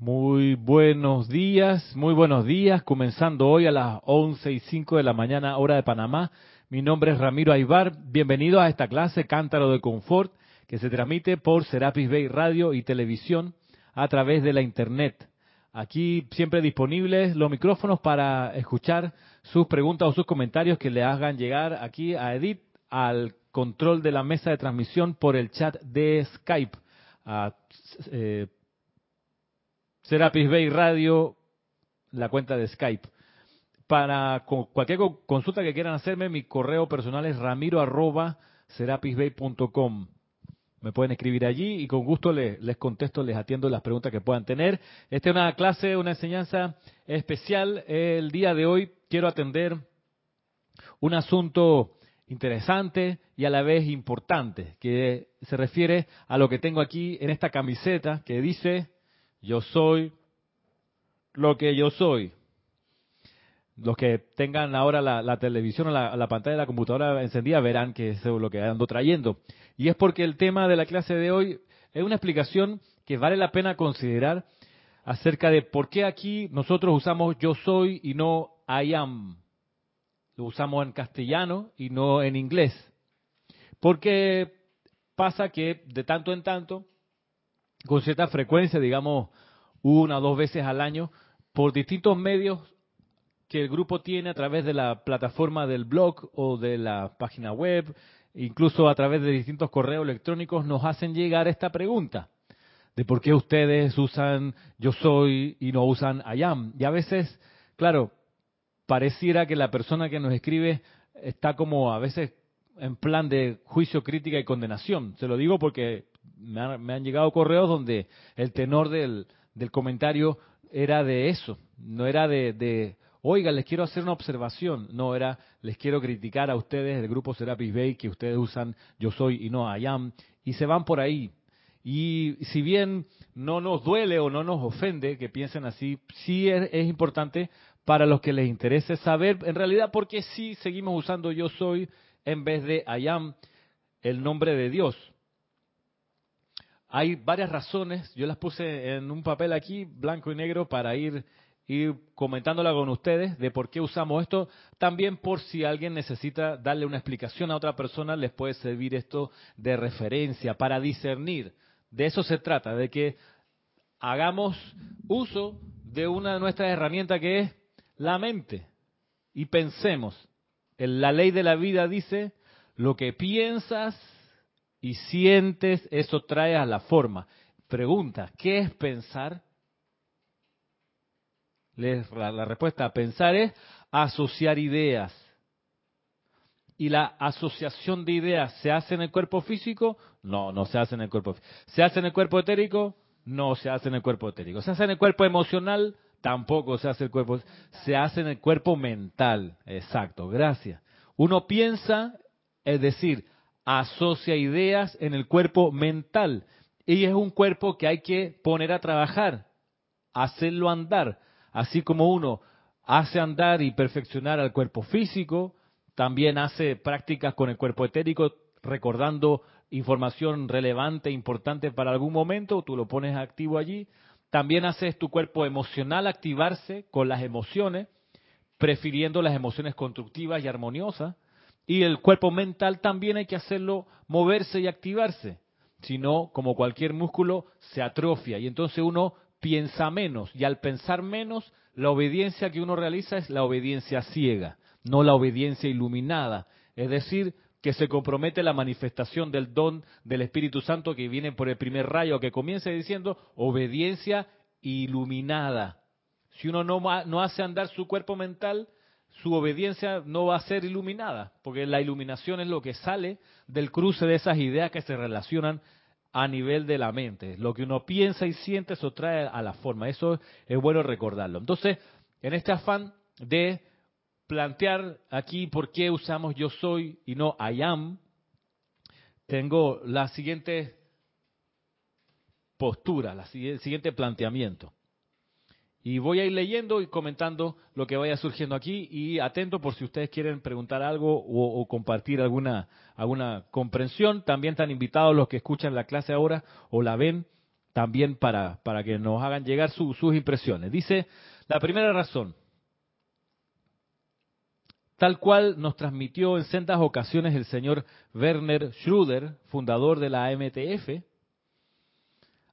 Muy buenos días, muy buenos días, comenzando hoy a las 11 y 5 de la mañana, hora de Panamá. Mi nombre es Ramiro Aybar, bienvenido a esta clase Cántaro de Confort, que se transmite por Serapis Bay Radio y Televisión a través de la Internet. Aquí siempre disponibles los micrófonos para escuchar sus preguntas o sus comentarios que le hagan llegar aquí a Edith al control de la mesa de transmisión por el chat de Skype. Eh, Serapis Bay Radio, la cuenta de Skype. Para cualquier consulta que quieran hacerme, mi correo personal es ramiro. Me pueden escribir allí y con gusto les, les, contesto, les atiendo las preguntas que puedan tener. Esta es una clase, una enseñanza especial. El día de hoy quiero atender un asunto interesante y a la vez importante, que se refiere a lo que tengo aquí en esta camiseta que dice, yo soy lo que yo soy. Los que tengan ahora la, televisión o la, la, pantalla de la computadora encendida verán que es lo que ando trayendo. Y es porque el tema de la clase de hoy es una explicación que vale la pena considerar acerca de por qué aquí nosotros usamos yo soy y no I am. Lo usamos en castellano y no en inglés. Porque pasa que de tanto en tanto, con cierta frecuencia, digamos una o dos veces al año, por distintos medios que el grupo tiene a través de la plataforma del blog o de la página web, incluso a través de distintos correos electrónicos, nos hacen llegar esta pregunta de por qué ustedes usan yo soy y no usan I am. Y a veces, claro, pareciera que la persona que nos escribe está como a veces en plan de juicio, crítica y condenación. Se lo digo porque me han, llegado correos donde el tenor del, del comentario era de eso, no era de, oiga, les quiero hacer una observación, no era, les quiero criticar a ustedes, del grupo Serapis Bay, que ustedes usan yo soy y no I am, y se van por ahí. Y si bien no nos duele o no nos ofende que piensen así, sí es, importante para los que les interese saber en realidad por qué sí seguimos usando yo soy en vez de I am, el nombre de Dios. Hay varias razones, yo las puse en un papel aquí, blanco y negro, para ir, comentándola con ustedes de por qué usamos esto. También por si alguien necesita darle una explicación a otra persona, les puede servir esto de referencia, para discernir. De eso se trata, de que hagamos uso de una de nuestras herramientas que es la mente y pensemos. La ley de la vida dice, lo que piensas y sientes, eso trae a la forma. Pregunta, ¿qué es pensar? La, respuesta a pensar es asociar ideas. ¿Y la asociación de ideas se hace en el cuerpo físico? No, no se hace en el cuerpo físico. ¿Se hace en el cuerpo etérico? No se hace en el cuerpo etérico. ¿Se hace en el cuerpo emocional? Tampoco se hace en el cuerpo. Se hace en el cuerpo mental. Exacto, gracias. Uno piensa, es decir, asocia ideas en el cuerpo mental. Y es un cuerpo que hay que poner a trabajar, hacerlo andar. Así como uno hace andar y perfeccionar al cuerpo físico, también hace prácticas con el cuerpo etérico, recordando información relevante, importante para algún momento, tú lo pones activo allí. También haces tu cuerpo emocional activarse con las emociones, prefiriendo las emociones constructivas y armoniosas. Y el cuerpo mental también hay que hacerlo moverse y activarse. Si no, como cualquier músculo, se atrofia y entonces uno piensa menos. Y al pensar menos, la obediencia que uno realiza es la obediencia ciega, no la obediencia iluminada. Es decir, que se compromete la manifestación del don del Espíritu Santo que viene por el primer rayo, que comienza diciendo obediencia iluminada. Si uno no, no hace andar su cuerpo mental, su obediencia no va a ser iluminada, porque la iluminación es lo que sale del cruce de esas ideas que se relacionan a nivel de la mente. Lo que uno piensa y siente, eso trae a la forma. Eso es bueno recordarlo. Entonces, en este afán de plantear aquí por qué usamos yo soy y no I am, tengo la siguiente postura, la el siguiente planteamiento. Y voy a ir leyendo y comentando lo que vaya surgiendo aquí y atento por si ustedes quieren preguntar algo o, compartir alguna, alguna comprensión. También están invitados los que escuchan la clase ahora o la ven también para, para que nos hagan llegar sus impresiones. Dice, la primera razón, tal cual nos transmitió en sendas ocasiones el señor Werner Schröder, fundador de la MTF,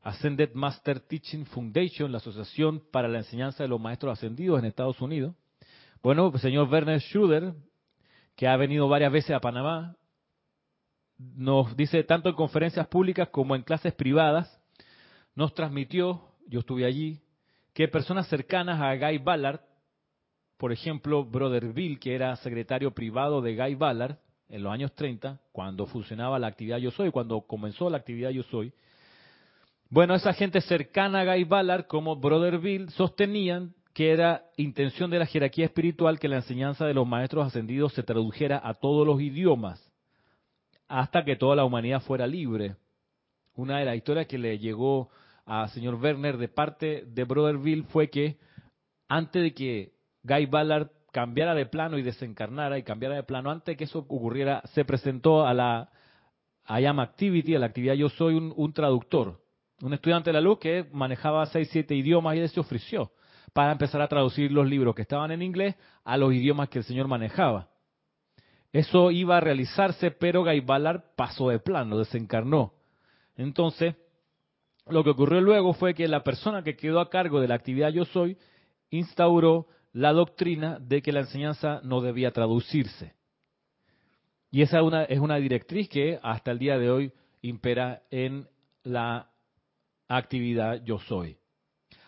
Ascended Master Teaching Foundation, la Asociación para la Enseñanza de los Maestros Ascendidos en Estados Unidos. Bueno, el señor Werner Schröder, que ha venido varias veces a Panamá, nos dice tanto en conferencias públicas como en clases privadas, nos transmitió, yo estuve allí, que personas cercanas a Guy Ballard por ejemplo, Brother Bill, que era secretario privado de Guy Ballard en los años 30, cuando funcionaba la actividad Yo Soy, cuando comenzó la actividad Yo Soy. Bueno, esa gente cercana a Guy Ballard, como Brother Bill, sostenían que era intención de la jerarquía espiritual que la enseñanza de los maestros ascendidos se tradujera a todos los idiomas, hasta que toda la humanidad fuera libre. Una de las historias que le llegó al señor Werner de parte de Brother Bill fue que antes de que Guy Ballard cambiara de plano y desencarnara y cambiara de plano, antes de que eso ocurriera, se presentó a la I Activity, a la actividad Yo Soy, un, traductor, un estudiante de la luz que manejaba seis, siete idiomas y él se ofreció para empezar a traducir los libros que estaban en inglés a los idiomas que el señor manejaba. Eso iba a realizarse, pero Guy Ballard pasó de plano, desencarnó. Entonces, lo que ocurrió luego fue que la persona que quedó a cargo de la actividad Yo Soy instauró la doctrina de que la enseñanza no debía traducirse. Y esa es una directriz que hasta el día de hoy impera en la actividad Yo Soy.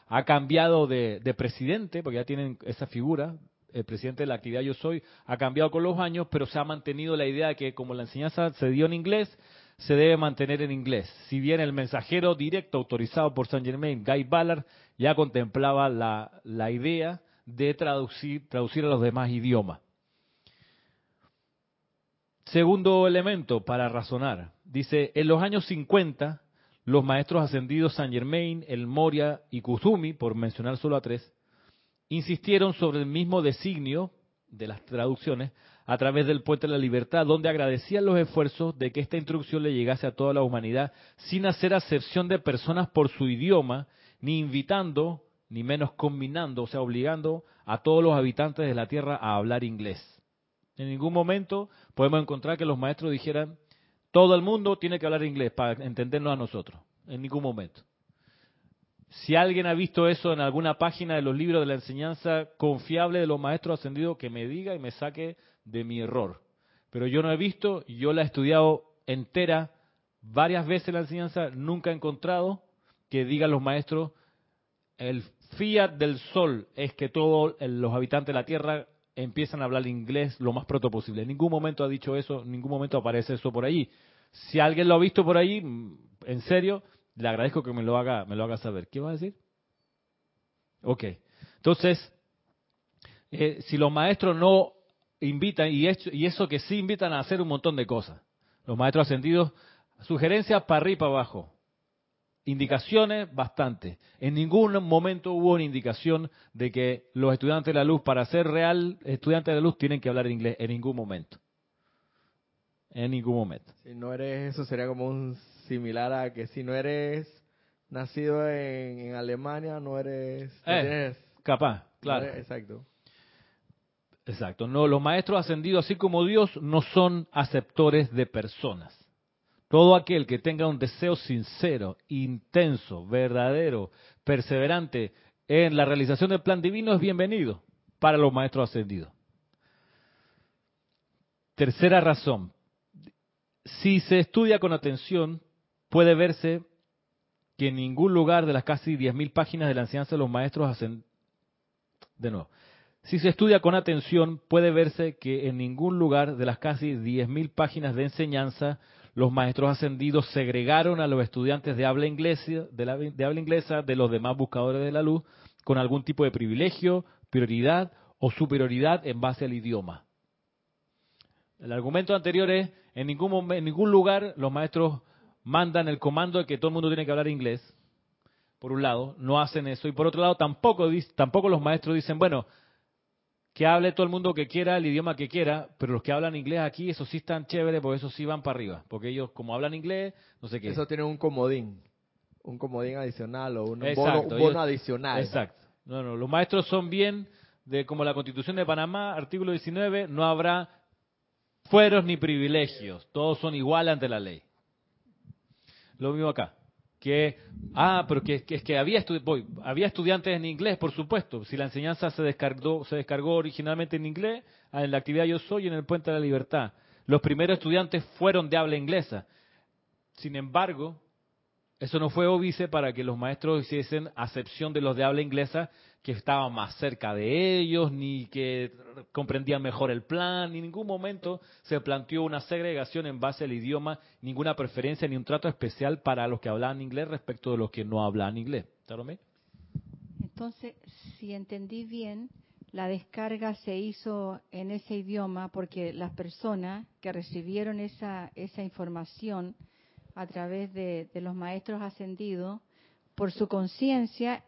Ha cambiado de, presidente, porque ya tienen esa figura, el presidente de la actividad Yo Soy, ha cambiado con los años, pero se ha mantenido la idea de que como la enseñanza se dio en inglés, se debe mantener en inglés. Si bien el mensajero directo autorizado por Saint Germain, Guy Ballard, ya contemplaba la, la idea de traducir, traducir a los demás idiomas. Segundo elemento para razonar. Dice, en los años 50, los maestros ascendidos Saint Germain, El Moria y Kuzumi, por mencionar solo a tres, insistieron sobre el mismo designio de las traducciones a través del puente de la libertad, donde agradecían los esfuerzos de que esta instrucción le llegase a toda la humanidad sin hacer acepción de personas por su idioma, ni invitando ni menos combinando, o sea, obligando a todos los habitantes de la Tierra a hablar inglés. En ningún momento podemos encontrar que los maestros dijeran, todo el mundo tiene que hablar inglés para entendernos a nosotros. En ningún momento. Si alguien ha visto eso en alguna página de los libros de la enseñanza confiable de los maestros ascendidos, que me diga y me saque de mi error. Pero yo no he visto, yo la he estudiado entera varias veces la enseñanza, nunca he encontrado que digan los maestros el fiat del sol es que todos los habitantes de la Tierra empiezan a hablar inglés lo más pronto posible. En ningún momento ha dicho eso, en ningún momento aparece eso por ahí. Si alguien lo ha visto por ahí, mm, en serio, le agradezco que me lo haga, me lo haga saber. ¿Qué va a decir? Ok. Entonces, eh, si los maestros no invitan, y, y eso que sí invitan a hacer un montón de cosas, los maestros ascendidos, sugerencias para arriba y para abajo. Indicaciones, bastante. En ningún momento hubo una indicación de que los estudiantes de la luz, para ser real estudiantes de la luz, tienen que hablar inglés. En ningún momento. En ningún momento. Si no eres, eso sería como un similar a que si no eres nacido en, Alemania, no eres. Eh, capaz, claro. exacto. Exacto. No, los maestros ascendidos, así como Dios, no son aceptores de personas. Todo aquel que tenga un deseo sincero, intenso, verdadero, perseverante en la realización del plan divino es bienvenido para los maestros ascendidos. Tercera razón. Si se estudia con atención, puede verse que en ningún lugar de las casi 10.000 páginas de la enseñanza de los maestros ascendidos, de nuevo, si se estudia con atención, puede verse que en ningún lugar de las casi 10.000 páginas de enseñanza los maestros ascendidos segregaron a los estudiantes de habla, inglesa, de, habla inglesa de los demás buscadores de la luz con algún tipo de privilegio, prioridad o superioridad en base al idioma. El argumento anterior es, en ningún, en ningún lugar los maestros mandan el comando de que todo el mundo tiene que hablar inglés, por un lado, no hacen eso, y por otro lado tampoco, tampoco los maestros dicen, bueno, que hable todo el mundo que quiera, el idioma que quiera, pero los que hablan inglés aquí, eso sí están chéveres, porque eso sí van para arriba, porque ellos como hablan inglés, no sé qué. Eso tiene un comodín. un comodín adicional o un bono, Exacto, un bono ellos- adicional. Exacto. No, no, los maestros son bien de como la Constitución de Panamá, artículo 19, no habrá fueros ni privilegios, todos son iguales ante la ley. Lo mismo acá. Que, ah, pero que, que es que había, estu- voy, había estudiantes en inglés, por supuesto. Si la enseñanza se descargó, se descargó originalmente en inglés, ah, en la actividad Yo Soy en el Puente de la Libertad. Los primeros estudiantes fueron de habla inglesa. Sin embargo, eso no fue óbice para que los maestros hiciesen acepción de los de habla inglesa que estaban más cerca de ellos, ni que comprendían mejor el plan, ni en ningún momento se planteó una segregación en base al idioma, ninguna preferencia ni un trato especial para los que hablaban inglés respecto de los que no hablaban inglés. ¿Está bien? Entonces, si entendí bien, la descarga se hizo en ese idioma porque las personas que recibieron esa, esa información a través de los maestros ascendidos, por su conciencia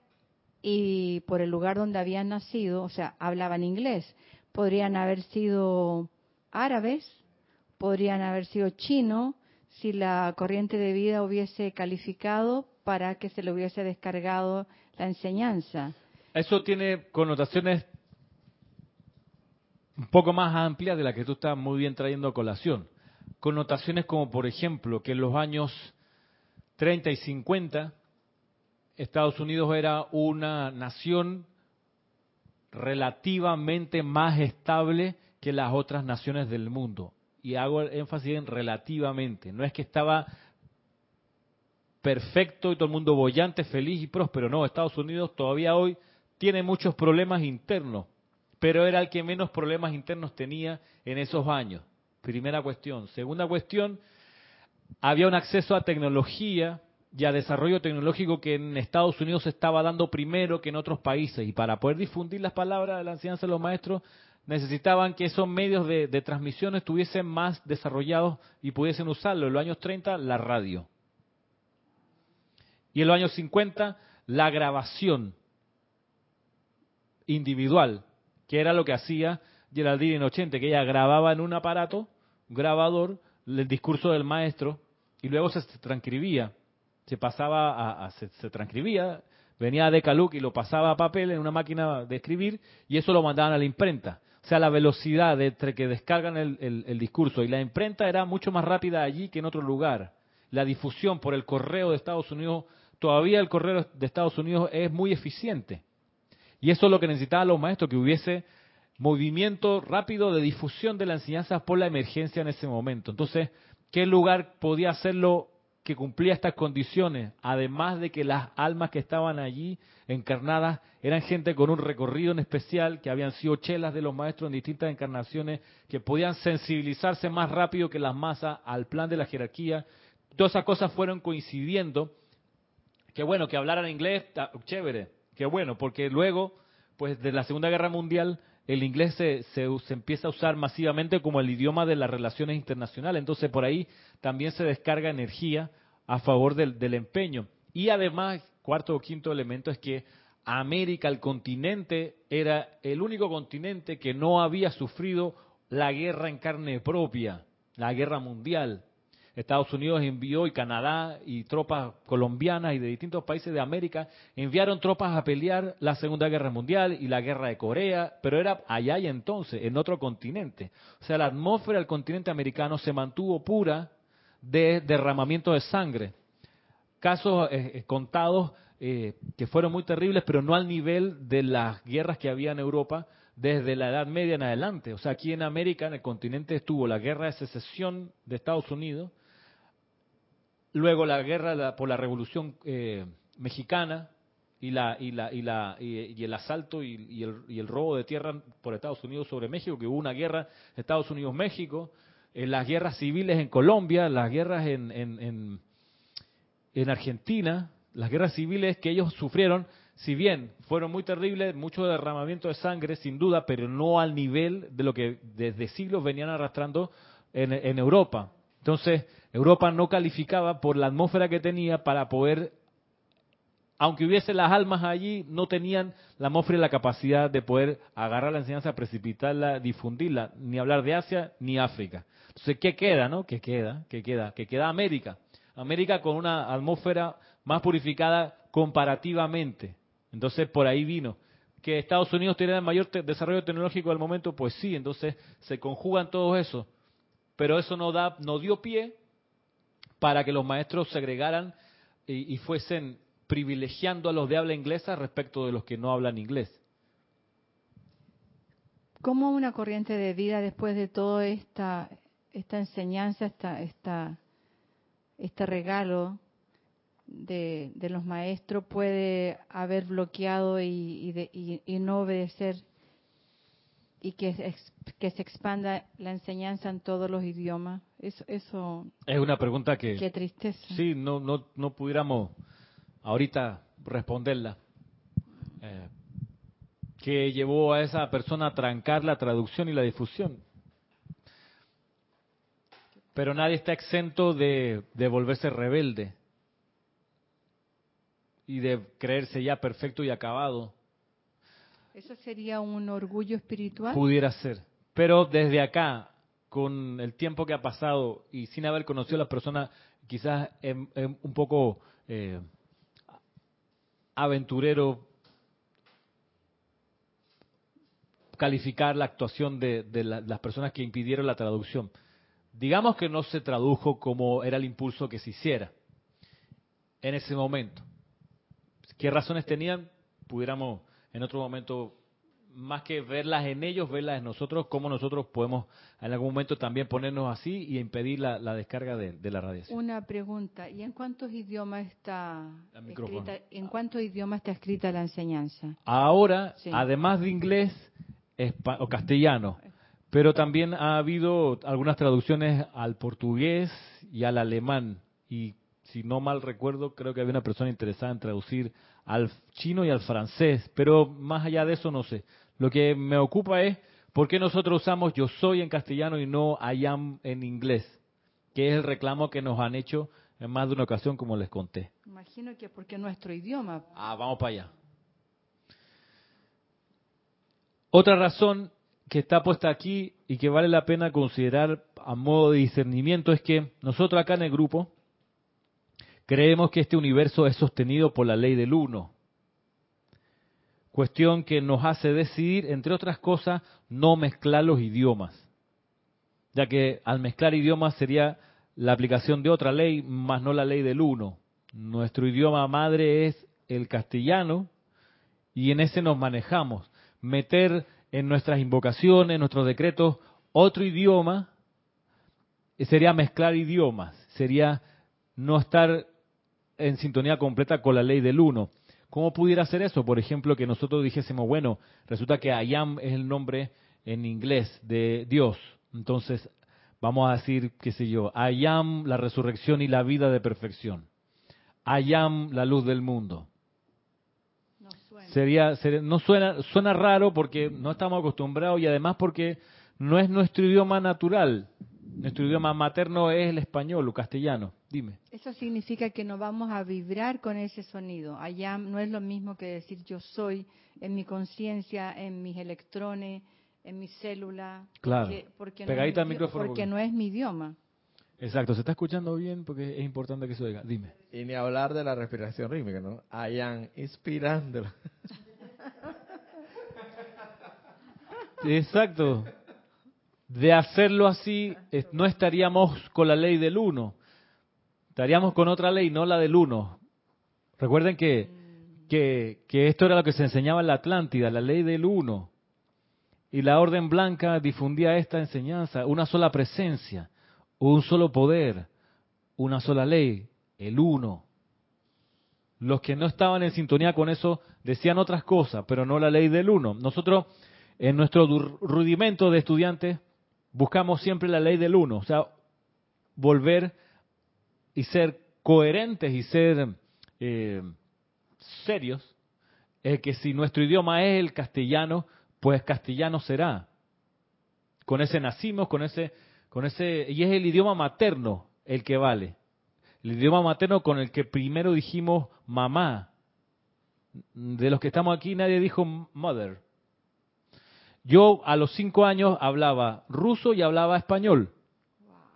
y por el lugar donde habían nacido, o sea, hablaban inglés. Podrían haber sido árabes, podrían haber sido chinos, si la corriente de vida hubiese calificado para que se le hubiese descargado la enseñanza. Eso tiene connotaciones un poco más amplias de las que tú estás muy bien trayendo a colación. Connotaciones como, por ejemplo, que en los años 30 y 50 Estados Unidos era una nación relativamente más estable que las otras naciones del mundo. Y hago énfasis en relativamente. No es que estaba perfecto y todo el mundo bollante, feliz y próspero. No, Estados Unidos todavía hoy tiene muchos problemas internos, pero era el que menos problemas internos tenía en esos años. Primera cuestión. Segunda cuestión, había un acceso a tecnología y a desarrollo tecnológico que en Estados Unidos se estaba dando primero que en otros países. Y para poder difundir las palabras de la enseñanza de los maestros, necesitaban que esos medios de, transmisión estuviesen más desarrollados y pudiesen usarlo. En los años 30, la radio. Y en los años 50, la grabación individual, que era lo que hacía Geraldine en 80, que ella grababa en un aparato, grabador, el discurso del maestro, y luego se transcribía, se pasaba a, se transcribía, venía de Caluc y lo pasaba a papel en una máquina de escribir, y eso lo mandaban a la imprenta. O sea, la velocidad de entre que descargan el, el- el discurso y la imprenta era mucho más rápida allí que en otro lugar. La difusión por el correo de Estados Unidos, todavía el correo de Estados Unidos es muy eficiente. Y eso es lo que necesitaban los maestros, que hubiese movimiento rápido de difusión de la enseñanza por la emergencia en ese momento. Entonces, ¿qué lugar podía hacerlo que cumplía estas condiciones? Además de que las almas que estaban allí encarnadas eran gente con un recorrido en especial, que habían sido chelas de los maestros en distintas encarnaciones, que podían sensibilizarse más rápido que las masas al plan de la jerarquía. Todas esas cosas fueron coincidiendo. Qué bueno que hablaran inglés, chévere, qué bueno, porque luego, pues de la Segunda Guerra Mundial, el inglés se, se, se empieza a usar masivamente como el idioma de las relaciones internacionales. Entonces por ahí también se descarga energía a favor del, del empeño. Y además, cuarto o quinto elemento es que América, el continente, era el único continente que no había sufrido la guerra en carne propia, la guerra mundial. Estados Unidos envió y Canadá y tropas colombianas y de distintos países de América enviaron tropas a pelear la Segunda Guerra Mundial y la Guerra de Corea, pero era allá y entonces, en otro continente. O sea, la atmósfera del continente americano se mantuvo pura de derramamiento de sangre. Casos eh, eh, contados eh, que fueron muy terribles, pero no al nivel de las guerras que había en Europa desde la Edad Media en adelante. O sea, aquí en América, en el continente, estuvo la guerra de secesión de Estados Unidos, luego la guerra por la Revolución eh, Mexicana y la y la y la y, el asalto y, el, y el robo de tierra por Estados Unidos sobre México, que hubo una guerra Estados Unidos México, eh, las guerras civiles en Colombia, las guerras en, en, en en Argentina, las guerras civiles que ellos sufrieron, si bien fueron muy terribles, mucho derramamiento de sangre, sin duda, pero no al nivel de lo que desde siglos venían arrastrando en, en Europa. Entonces, Europa no calificaba por la atmósfera que tenía para poder, aunque hubiese las almas allí, no tenían la atmósfera y la capacidad de poder agarrar la enseñanza, precipitarla, difundirla, ni hablar de Asia ni África. Entonces, ¿qué queda, no? ¿Qué queda? ¿Qué queda? ¿Qué queda América? América con una atmósfera más purificada comparativamente. Entonces por ahí vino. Que Estados Unidos tiene el mayor desarrollo tecnológico del momento, pues sí, entonces se conjugan todos eso. Pero eso no, da, no dio pie para que los maestros segregaran y, y fuesen privilegiando a los de habla inglesa respecto de los que no hablan inglés. ¿Cómo una corriente de vida después de toda esta, esta enseñanza, esta, esta, este regalo de, los maestros puede haber bloqueado y, y, no obedecer y que, que se expanda la enseñanza en todos los idiomas? Eso, eso es una pregunta que... Qué tristeza. Sí, no, no, no pudiéramos ahorita responderla. Eh, que llevó a esa persona a trancar la traducción y la difusión. Pero nadie está exento de, de volverse rebelde y de creerse ya perfecto y acabado. ¿Eso sería un orgullo espiritual? Pudiera ser. Pero desde acá, con el tiempo que ha pasado y sin haber conocido a la persona, quizás es, un poco eh, aventurero calificar la actuación de, las personas que impidieron la traducción. Digamos que no se tradujo como era el impulso que se hiciera en ese momento. ¿Qué razones tenían? Pudiéramos en otro momento, más que verlas en ellos, verlas en nosotros, cómo nosotros podemos en algún momento también ponernos así y impedir la, descarga de, la radiación. Una pregunta, ¿y en cuántos idiomas está escrita, en cuántos idiomas está escrita la enseñanza? Ahora, además de inglés, o castellano, pero también ha habido algunas traducciones al portugués y al alemán. Y si no mal recuerdo, creo que había una persona interesada en traducir al chino y al francés, pero más allá de eso no sé. Lo que me ocupa es por qué nosotros usamos yo soy en castellano y no I am en inglés, que es el reclamo que nos han hecho en más de una ocasión, como les conté. Imagino que porque nuestro idioma. Ah, vamos para allá. Otra razón que está puesta aquí y que vale la pena considerar a modo de discernimiento es que nosotros acá en el grupo creemos que este universo es sostenido por la ley del uno. Cuestión que nos hace decidir, entre otras cosas, no mezclar los idiomas. Ya que al mezclar idiomas sería la aplicación de otra ley, más no la ley del uno. Nuestro idioma madre es el castellano y en ese nos manejamos meter en nuestras invocaciones, en nuestros decretos, otro idioma, sería mezclar idiomas, sería no estar en sintonía completa con la ley del uno. ¿Cómo pudiera ser eso? Por ejemplo, que nosotros dijésemos, bueno, resulta que Ayam es el nombre en inglés de Dios. Entonces, vamos a decir, qué sé yo, Ayam, la resurrección y la vida de perfección. Ayam, la luz del mundo sería, no suena suena raro porque no estamos acostumbrados y además porque no es nuestro idioma natural. Nuestro idioma materno es el español o castellano. Dime. Eso significa que no vamos a vibrar con ese sonido. Allá no es lo mismo que decir yo soy en mi conciencia, en mis electrones, en mi célula. Claro. Porque, no, micrófono porque no es mi idioma. Exacto, se está escuchando bien porque es importante que se oiga. Dime. Y ni hablar de la respiración rítmica, ¿no? Hayan inspirando. Exacto. De hacerlo así, no estaríamos con la ley del uno. Estaríamos con otra ley, no la del uno. Recuerden que, que, esto era lo que se enseñaba en la Atlántida, la ley del uno. Y la Orden Blanca difundía esta enseñanza, una sola presencia un solo poder, una sola ley, el uno. Los que no estaban en sintonía con eso decían otras cosas, pero no la ley del uno. Nosotros, en nuestro rudimento de estudiantes, buscamos siempre la ley del uno, o sea, volver y ser coherentes y ser eh, serios, es que si nuestro idioma es el castellano, pues castellano será. Con ese nacimos, con ese con ese y es el idioma materno el que vale. El idioma materno con el que primero dijimos mamá. De los que estamos aquí nadie dijo mother. Yo a los cinco años hablaba ruso y hablaba español.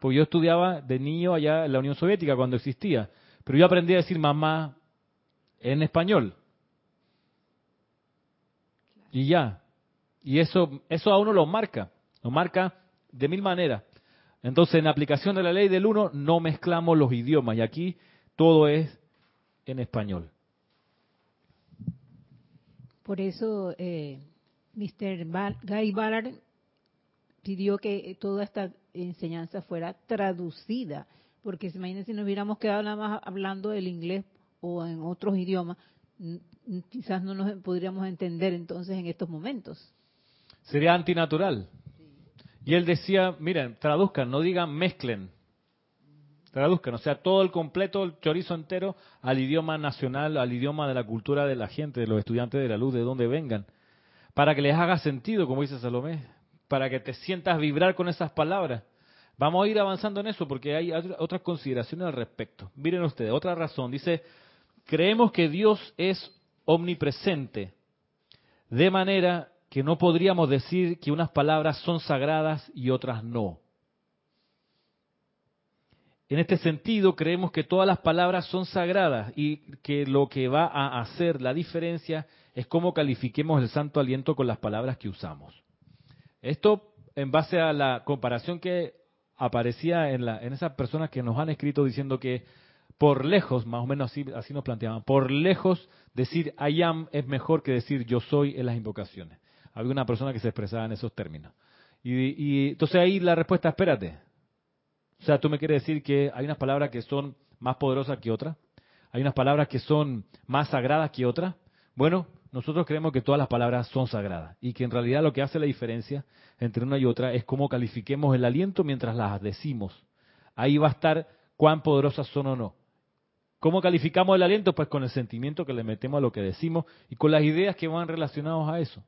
Porque yo estudiaba de niño allá en la Unión Soviética cuando existía. Pero yo aprendí a decir mamá en español. Y ya. Y eso, eso a uno lo marca. Lo marca de mil maneras. Entonces, en aplicación de la ley del uno, no mezclamos los idiomas. Y aquí todo es en español. Por eso, eh, Mr. Guy Ballard pidió que toda esta enseñanza fuera traducida, porque se imaginen si nos hubiéramos quedado nada más hablando del inglés o en otros idiomas, quizás no nos podríamos entender entonces en estos momentos. Sería antinatural. Y él decía, miren, traduzcan, no digan mezclen. Traduzcan, o sea, todo el completo, el chorizo entero al idioma nacional, al idioma de la cultura de la gente, de los estudiantes de la luz, de donde vengan. Para que les haga sentido, como dice Salomé, para que te sientas vibrar con esas palabras. Vamos a ir avanzando en eso porque hay otras consideraciones al respecto. Miren ustedes, otra razón. Dice, creemos que Dios es omnipresente, de manera que no podríamos decir que unas palabras son sagradas y otras no. En este sentido, creemos que todas las palabras son sagradas y que lo que va a hacer la diferencia es cómo califiquemos el santo aliento con las palabras que usamos. Esto en base a la comparación que aparecía en, la, en esas personas que nos han escrito diciendo que por lejos, más o menos así, nos planteaban, por lejos decir I am es mejor que decir yo soy en las invocaciones. Había una persona que se expresaba en esos términos. Y, y entonces ahí la respuesta, espérate. O sea, tú me quieres decir que hay unas palabras que son más poderosas que otras. Hay unas palabras que son más sagradas que otras. Bueno, nosotros creemos que todas las palabras son sagradas y que en realidad lo que hace la diferencia entre una y otra es cómo califiquemos el aliento mientras las decimos. Ahí va a estar cuán poderosas son o no. ¿Cómo calificamos el aliento? Pues con el sentimiento que le metemos a lo que decimos y con las ideas que van relacionadas a eso.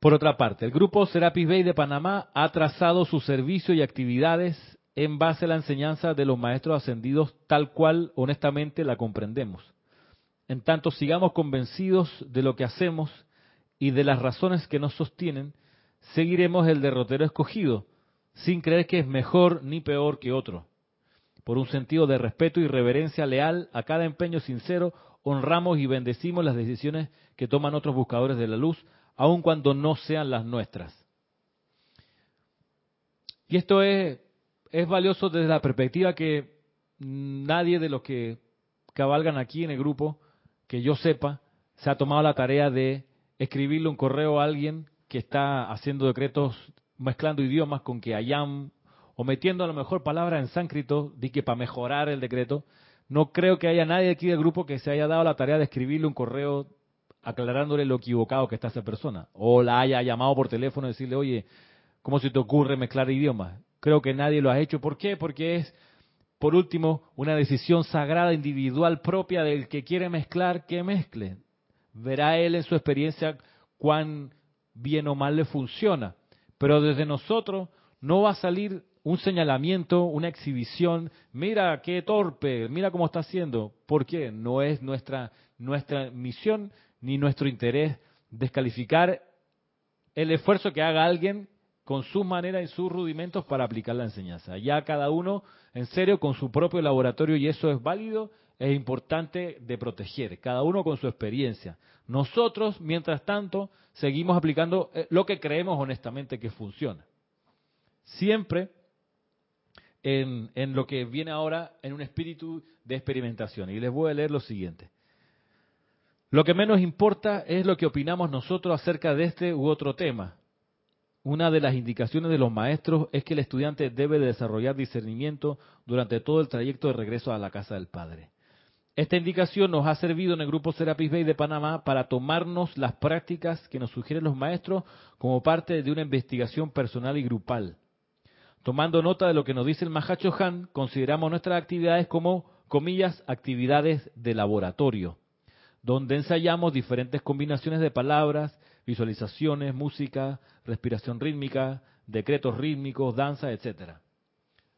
Por otra parte, el grupo Serapis Bay de Panamá ha trazado su servicio y actividades en base a la enseñanza de los maestros ascendidos tal cual honestamente la comprendemos. En tanto sigamos convencidos de lo que hacemos y de las razones que nos sostienen, seguiremos el derrotero escogido, sin creer que es mejor ni peor que otro. Por un sentido de respeto y reverencia leal a cada empeño sincero, honramos y bendecimos las decisiones que toman otros buscadores de la luz, aun cuando no sean las nuestras. Y esto es es valioso desde la perspectiva que nadie de los que cabalgan aquí en el grupo, que yo sepa, se ha tomado la tarea de escribirle un correo a alguien que está haciendo decretos mezclando idiomas con que hayan o metiendo a lo mejor palabras en sánscrito, di que para mejorar el decreto. No creo que haya nadie aquí del grupo que se haya dado la tarea de escribirle un correo aclarándole lo equivocado que está esa persona. O la haya llamado por teléfono y decirle, oye, ¿cómo se te ocurre mezclar idiomas? Creo que nadie lo ha hecho. ¿Por qué? Porque es, por último, una decisión sagrada, individual, propia del que quiere mezclar, que mezcle. Verá él en su experiencia cuán bien o mal le funciona. Pero desde nosotros no va a salir un señalamiento, una exhibición, mira qué torpe, mira cómo está haciendo. ¿Por qué? No es nuestra, nuestra misión ni nuestro interés descalificar el esfuerzo que haga alguien con su manera y sus rudimentos para aplicar la enseñanza. Ya cada uno, en serio, con su propio laboratorio, y eso es válido, es importante de proteger, cada uno con su experiencia. Nosotros, mientras tanto, seguimos aplicando eh, lo que creemos honestamente que funciona. Siempre en, en lo que viene ahora en un espíritu de experimentación. Y les voy a leer lo siguiente. Lo que menos importa es lo que opinamos nosotros acerca de este u otro tema una de las indicaciones de los maestros es que el estudiante debe desarrollar discernimiento durante todo el trayecto de regreso a la casa del Padre. Esta indicación nos ha servido en el grupo Serapis Bay de Panamá para tomarnos las prácticas que nos sugieren los maestros como parte de una investigación personal y grupal. Tomando nota de lo que nos dice el Mahacho Han, consideramos nuestras actividades como, comillas, actividades de laboratorio, donde ensayamos diferentes combinaciones de palabras, visualizaciones, música, respiración rítmica, decretos rítmicos, danza, etcétera.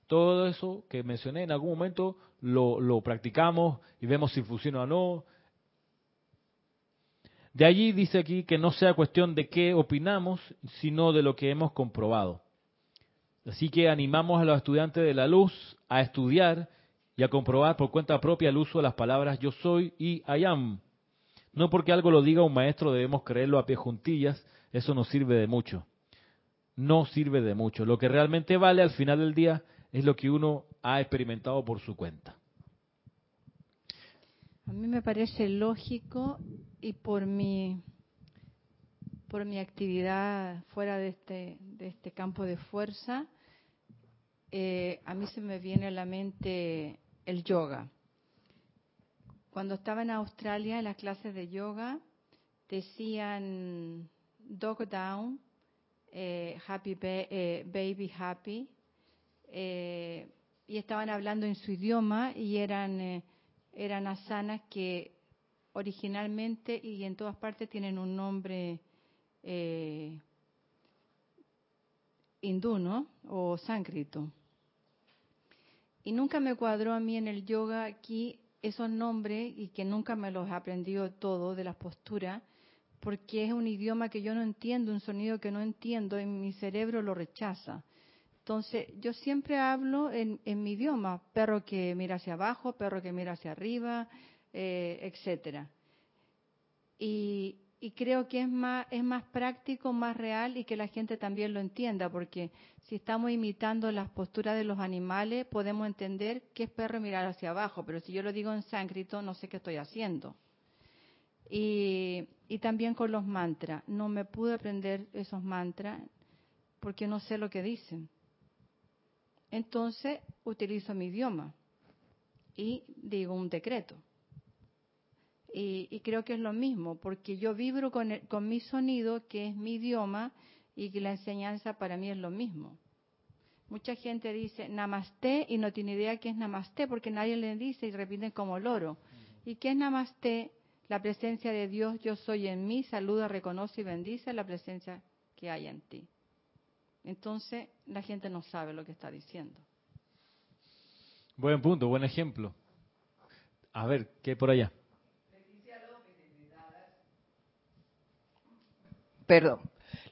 Todo eso que mencioné en algún momento lo, lo practicamos y vemos si funciona o no. De allí dice aquí que no sea cuestión de qué opinamos, sino de lo que hemos comprobado. Así que animamos a los estudiantes de la luz a estudiar y a comprobar por cuenta propia el uso de las palabras yo soy y I am. No porque algo lo diga un maestro debemos creerlo a pie juntillas, eso no sirve de mucho. No sirve de mucho. Lo que realmente vale al final del día es lo que uno ha experimentado por su cuenta. A mí me parece lógico y por mi por mi actividad fuera de este de este campo de fuerza, eh, a mí se me viene a la mente el yoga. Cuando estaba en Australia en las clases de yoga decían dog down, eh, happy eh, baby happy, y estaban hablando en su idioma y eran eran asanas que originalmente y en todas partes tienen un nombre eh, hindú, ¿no? O sánscrito. Y nunca me cuadró a mí en el yoga aquí esos nombres y que nunca me los he aprendido todo de las posturas, porque es un idioma que yo no entiendo, un sonido que no entiendo y mi cerebro lo rechaza. Entonces, yo siempre hablo en, mi idioma, perro que mira hacia abajo, perro que mira hacia arriba, eh, etcétera. Y, creo que es más, es más práctico, más real y que la gente también lo entienda, porque si estamos imitando las posturas de los animales, podemos entender que es perro mirar hacia abajo, pero si yo lo digo en sánscrito, no sé qué estoy haciendo. Y, y también con los mantras. No me pude aprender esos mantras porque no sé lo que dicen entonces utilizo mi idioma y digo un decreto. Y, creo que es lo mismo, porque yo vibro con, con mi sonido, que es mi idioma, y que la enseñanza para mí es lo mismo. Mucha gente dice namaste y no tiene idea qué es namaste, porque nadie le dice y repiten como loro. ¿Y qué es namaste? La presencia de Dios, yo soy en mí, saluda, reconoce y bendice la presencia que hay en ti. Entonces la gente no sabe lo que está diciendo. Buen punto, buen ejemplo. A ver, ¿qué hay por allá? Perdón.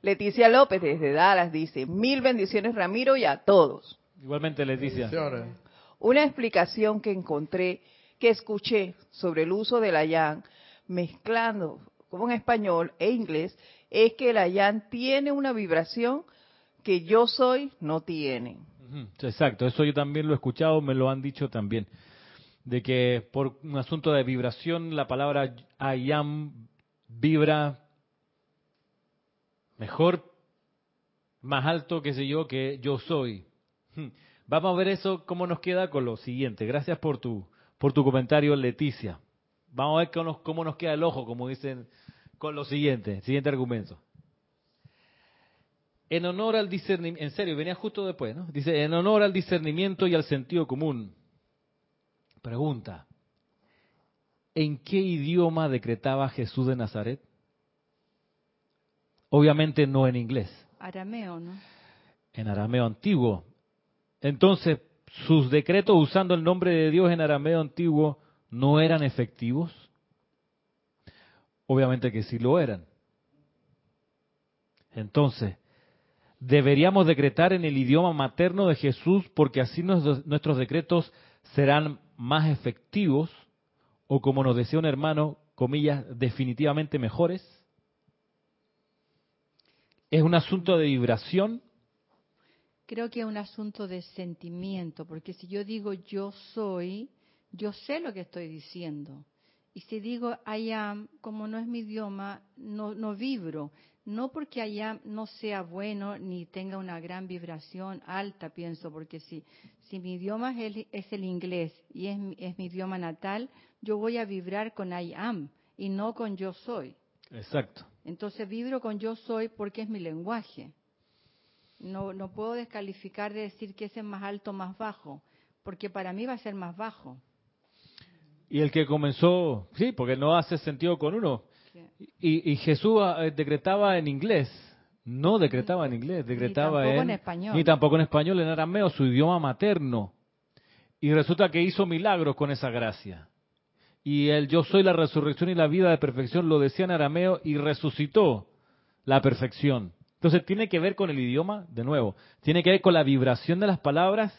Leticia López desde Dallas dice, mil bendiciones Ramiro y a todos. Igualmente Leticia. Una explicación que encontré, que escuché sobre el uso de la yan, mezclando como en español e inglés, es que la yan tiene una vibración que yo soy no tiene. Exacto, eso yo también lo he escuchado, me lo han dicho también, de que por un asunto de vibración la palabra I am vibra mejor, más alto, que sé yo, que yo soy. Vamos a ver eso, cómo nos queda con lo siguiente. Gracias por tu, por tu comentario, Leticia. Vamos a ver cómo nos, cómo nos queda el ojo, como dicen, con lo siguiente, siguiente argumento. En honor al discernimiento, en serio, venía justo después, ¿no? Dice, en honor al discernimiento y al sentido común. Pregunta, ¿en qué idioma decretaba Jesús de Nazaret? Obviamente no en inglés. Arameo, ¿no? En arameo antiguo. Entonces, sus decretos usando el nombre de Dios en arameo antiguo no eran efectivos. Obviamente que sí lo eran. Entonces, deberíamos decretar en el idioma materno de Jesús porque así nuestros decretos serán más efectivos o como nos decía un hermano, comillas, definitivamente mejores? ¿Es un asunto de vibración? Creo que es un asunto de sentimiento, porque si yo digo yo soy, yo sé lo que estoy diciendo. Y si digo I am, como no es mi idioma, no, no vibro no porque allá no sea bueno ni tenga una gran vibración alta, pienso, porque si, si mi idioma es el, es el inglés y es, es, mi idioma natal, yo voy a vibrar con I am y no con yo soy. Exacto. Entonces vibro con yo soy porque es mi lenguaje. No, no puedo descalificar de decir que ese es más alto o más bajo, porque para mí va a ser más bajo. Y el que comenzó, sí, porque no hace sentido con uno. Y, Jesús ah, eh, decretaba en inglés, no decretaba en inglés, decretaba ni tampoco en, español. Ni tampoco en español, en arameo, su idioma materno. Y resulta que hizo milagros con esa gracia. Y el yo soy la resurrección y la vida de perfección lo decía en arameo y resucitó la perfección. Entonces tiene que ver con el idioma, de nuevo, tiene que ver con la vibración de las palabras.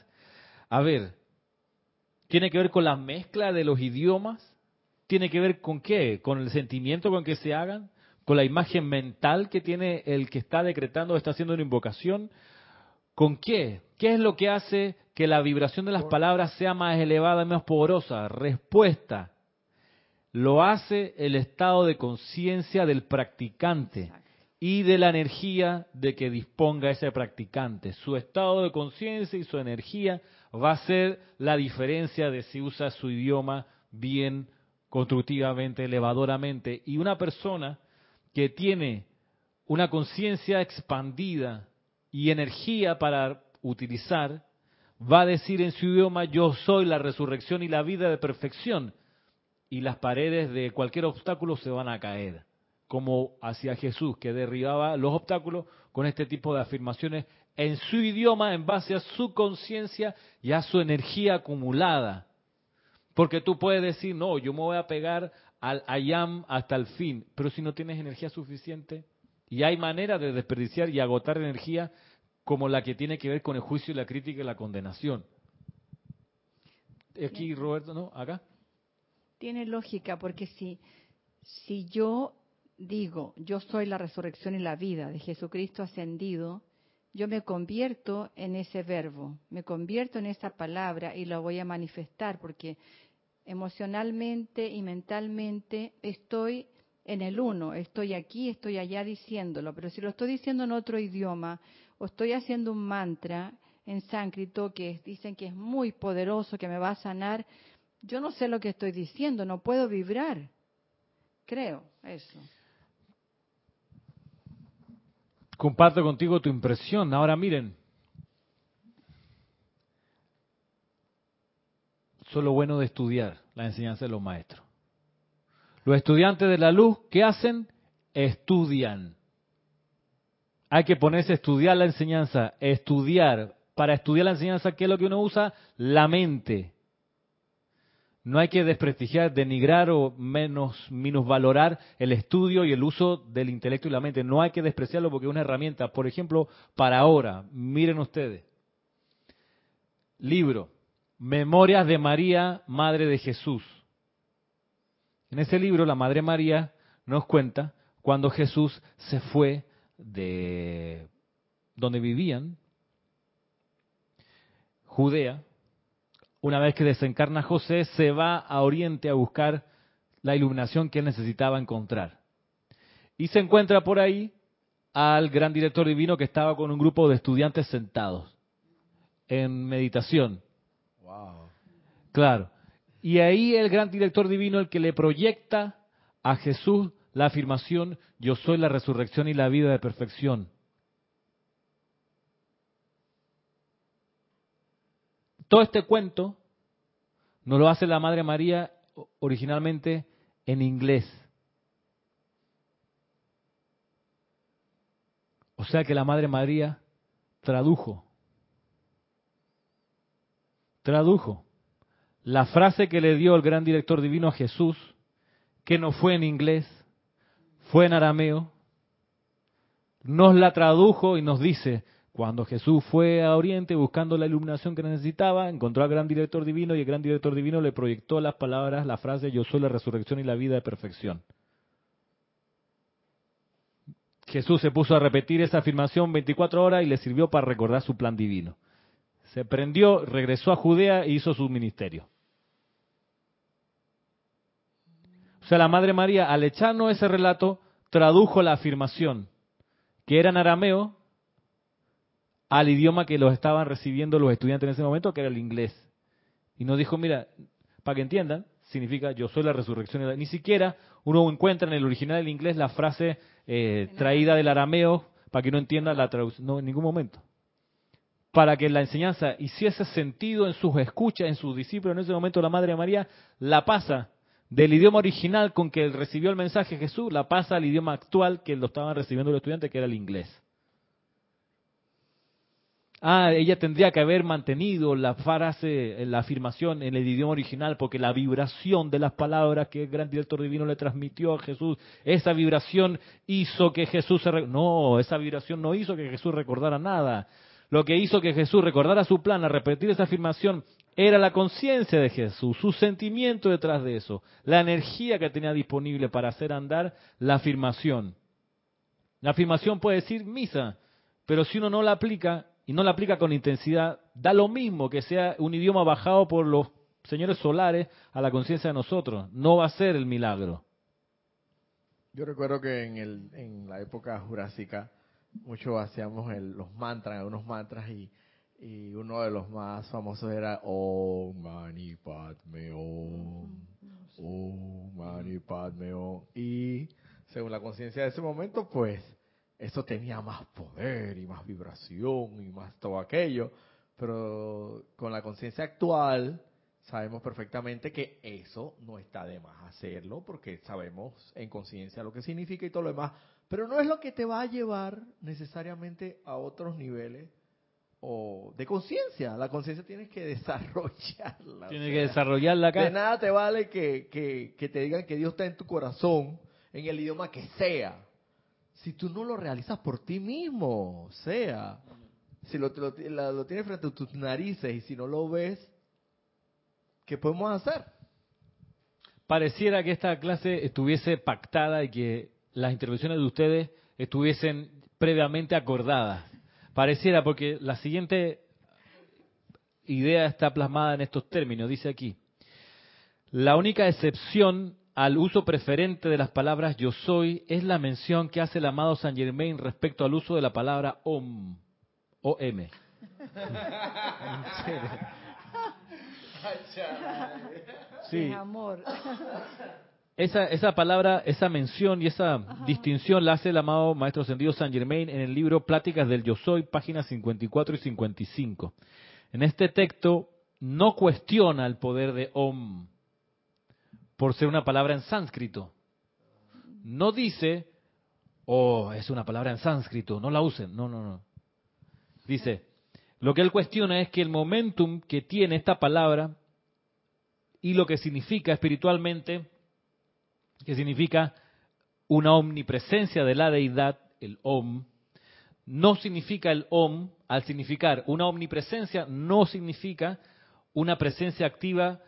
A ver, tiene que ver con la mezcla de los idiomas, tiene que ver con qué, con el sentimiento con que se hagan, con la imagen mental que tiene el que está decretando o está haciendo una invocación, ¿con qué? ¿Qué es lo que hace que la vibración de las palabras sea más elevada y más poderosa? Respuesta. Lo hace el estado de conciencia del practicante y de la energía de que disponga ese practicante. Su estado de conciencia y su energía va a ser la diferencia de si usa su idioma bien, constructivamente, elevadoramente. Y una persona que tiene una conciencia expandida y energía para utilizar, va a decir en su idioma, yo soy la resurrección y la vida de perfección. Y las paredes de cualquier obstáculo se van a caer como hacia Jesús, que derribaba los obstáculos con este tipo de afirmaciones en su idioma, en base a su conciencia y a su energía acumulada. Porque tú puedes decir, no, yo me voy a pegar al ayam hasta el fin, pero si no tienes energía suficiente, y hay manera de desperdiciar y agotar energía como la que tiene que ver con el juicio y la crítica y la condenación. Aquí, Roberto, ¿no? Acá. Tiene lógica, porque si, si yo digo, yo soy la resurrección y la vida de Jesucristo ascendido, yo me convierto en ese verbo, me convierto en esa palabra y lo voy a manifestar porque emocionalmente y mentalmente estoy en el uno, estoy aquí, estoy allá diciéndolo, pero si lo estoy diciendo en otro idioma o estoy haciendo un mantra en sánscrito que dicen que es muy poderoso, que me va a sanar, yo no sé lo que estoy diciendo, no puedo vibrar. Creo eso. Comparto contigo tu impresión. Ahora miren, solo bueno de estudiar la enseñanza de los maestros. Los estudiantes de la luz, ¿qué hacen? Estudian. Hay que ponerse a estudiar la enseñanza, estudiar. Para estudiar la enseñanza, ¿qué es lo que uno usa? La mente. No hay que desprestigiar, denigrar o menos valorar el estudio y el uso del intelecto y la mente. No hay que despreciarlo porque es una herramienta. Por ejemplo, para ahora, miren ustedes. Libro, Memorias de María, Madre de Jesús. En ese libro, la Madre María nos cuenta cuando Jesús se fue de donde vivían, Judea, una vez que desencarna José, se va a Oriente a buscar la iluminación que él necesitaba encontrar. Y se encuentra por ahí al gran director divino que estaba con un grupo de estudiantes sentados en meditación. Wow. Claro. Y ahí el gran director divino, el que le proyecta a Jesús la afirmación, yo soy la resurrección y la vida de perfección. Todo este cuento nos lo hace la Madre María originalmente en inglés. O sea que la Madre María tradujo. Tradujo. La frase que le dio el gran director divino a Jesús, que no fue en inglés, fue en arameo, nos la tradujo y nos dice, cuando Jesús fue a Oriente buscando la iluminación que necesitaba, encontró al gran director divino y el gran director divino le proyectó las palabras, la frase, yo soy la resurrección y la vida de perfección. Jesús se puso a repetir esa afirmación 24 horas y le sirvió para recordar su plan divino. Se prendió, regresó a Judea e hizo su ministerio. O sea, la Madre María, al echarnos ese relato, tradujo la afirmación, que era en arameo, al idioma que los estaban recibiendo los estudiantes en ese momento, que era el inglés. Y nos dijo, mira, para que entiendan, significa yo soy la resurrección. Ni siquiera uno encuentra en el original del inglés la frase eh, traída del arameo para que no entienda la traducción. No, en ningún momento. Para que la enseñanza hiciese sentido en sus escuchas, en sus discípulos, en ese momento la Madre María la pasa del idioma original con que recibió el mensaje Jesús, la pasa al idioma actual que lo estaban recibiendo los estudiantes, que era el inglés. Ah, ella tendría que haber mantenido la frase, la afirmación en el idioma original, porque la vibración de las palabras que el gran director divino le transmitió a Jesús, esa vibración hizo que Jesús se... No, esa vibración no hizo que Jesús recordara nada. Lo que hizo que Jesús recordara su plan a repetir esa afirmación era la conciencia de Jesús, su sentimiento detrás de eso, la energía que tenía disponible para hacer andar la afirmación. La afirmación puede decir misa, pero si uno no la aplica, y no la aplica con intensidad, da lo mismo que sea un idioma bajado por los señores solares a la conciencia de nosotros. No va a ser el milagro. Yo recuerdo que en, el, en la época jurásica mucho hacíamos los mantras, algunos mantras y, y, uno de los más famosos era Om Mani Padme Om, Om Mani Padme Om. Y según la conciencia de ese momento, pues eso tenía más poder y más vibración y más todo aquello, pero con la conciencia actual sabemos perfectamente que eso no está de más hacerlo porque sabemos en conciencia lo que significa y todo lo demás, pero no es lo que te va a llevar necesariamente a otros niveles o de conciencia. La conciencia tienes que desarrollarla. Tienes que desarrollarla acá. De nada te vale que, que, que te digan que Dios está en tu corazón, en el idioma que sea si tú no lo realizas por ti mismo, o sea, si lo, lo, tienes frente a tus narices y si no lo ves, ¿qué podemos hacer? Pareciera que esta clase estuviese pactada y que las intervenciones de ustedes estuviesen previamente acordadas. Pareciera porque la siguiente idea está plasmada en estos términos, dice aquí. La única excepción al uso preferente de las palabras yo soy es la mención que hace el amado Saint Germain respecto al uso de la palabra om, o m. Sí. amor. Esa, esa palabra, esa mención y esa distinción la hace el amado Maestro Ascendido Saint Germain en el libro Pláticas del Yo Soy, páginas 54 y 55. En este texto no cuestiona el poder de Om, por ser una palabra en sánscrito. No dice, oh, es una palabra en sánscrito, no la usen. No, no, no. Dice, lo que él cuestiona es que el momentum que tiene esta palabra y lo que significa espiritualmente, que significa una omnipresencia de la deidad, el Om, no significa el Om, al significar una omnipresencia, no significa una presencia activa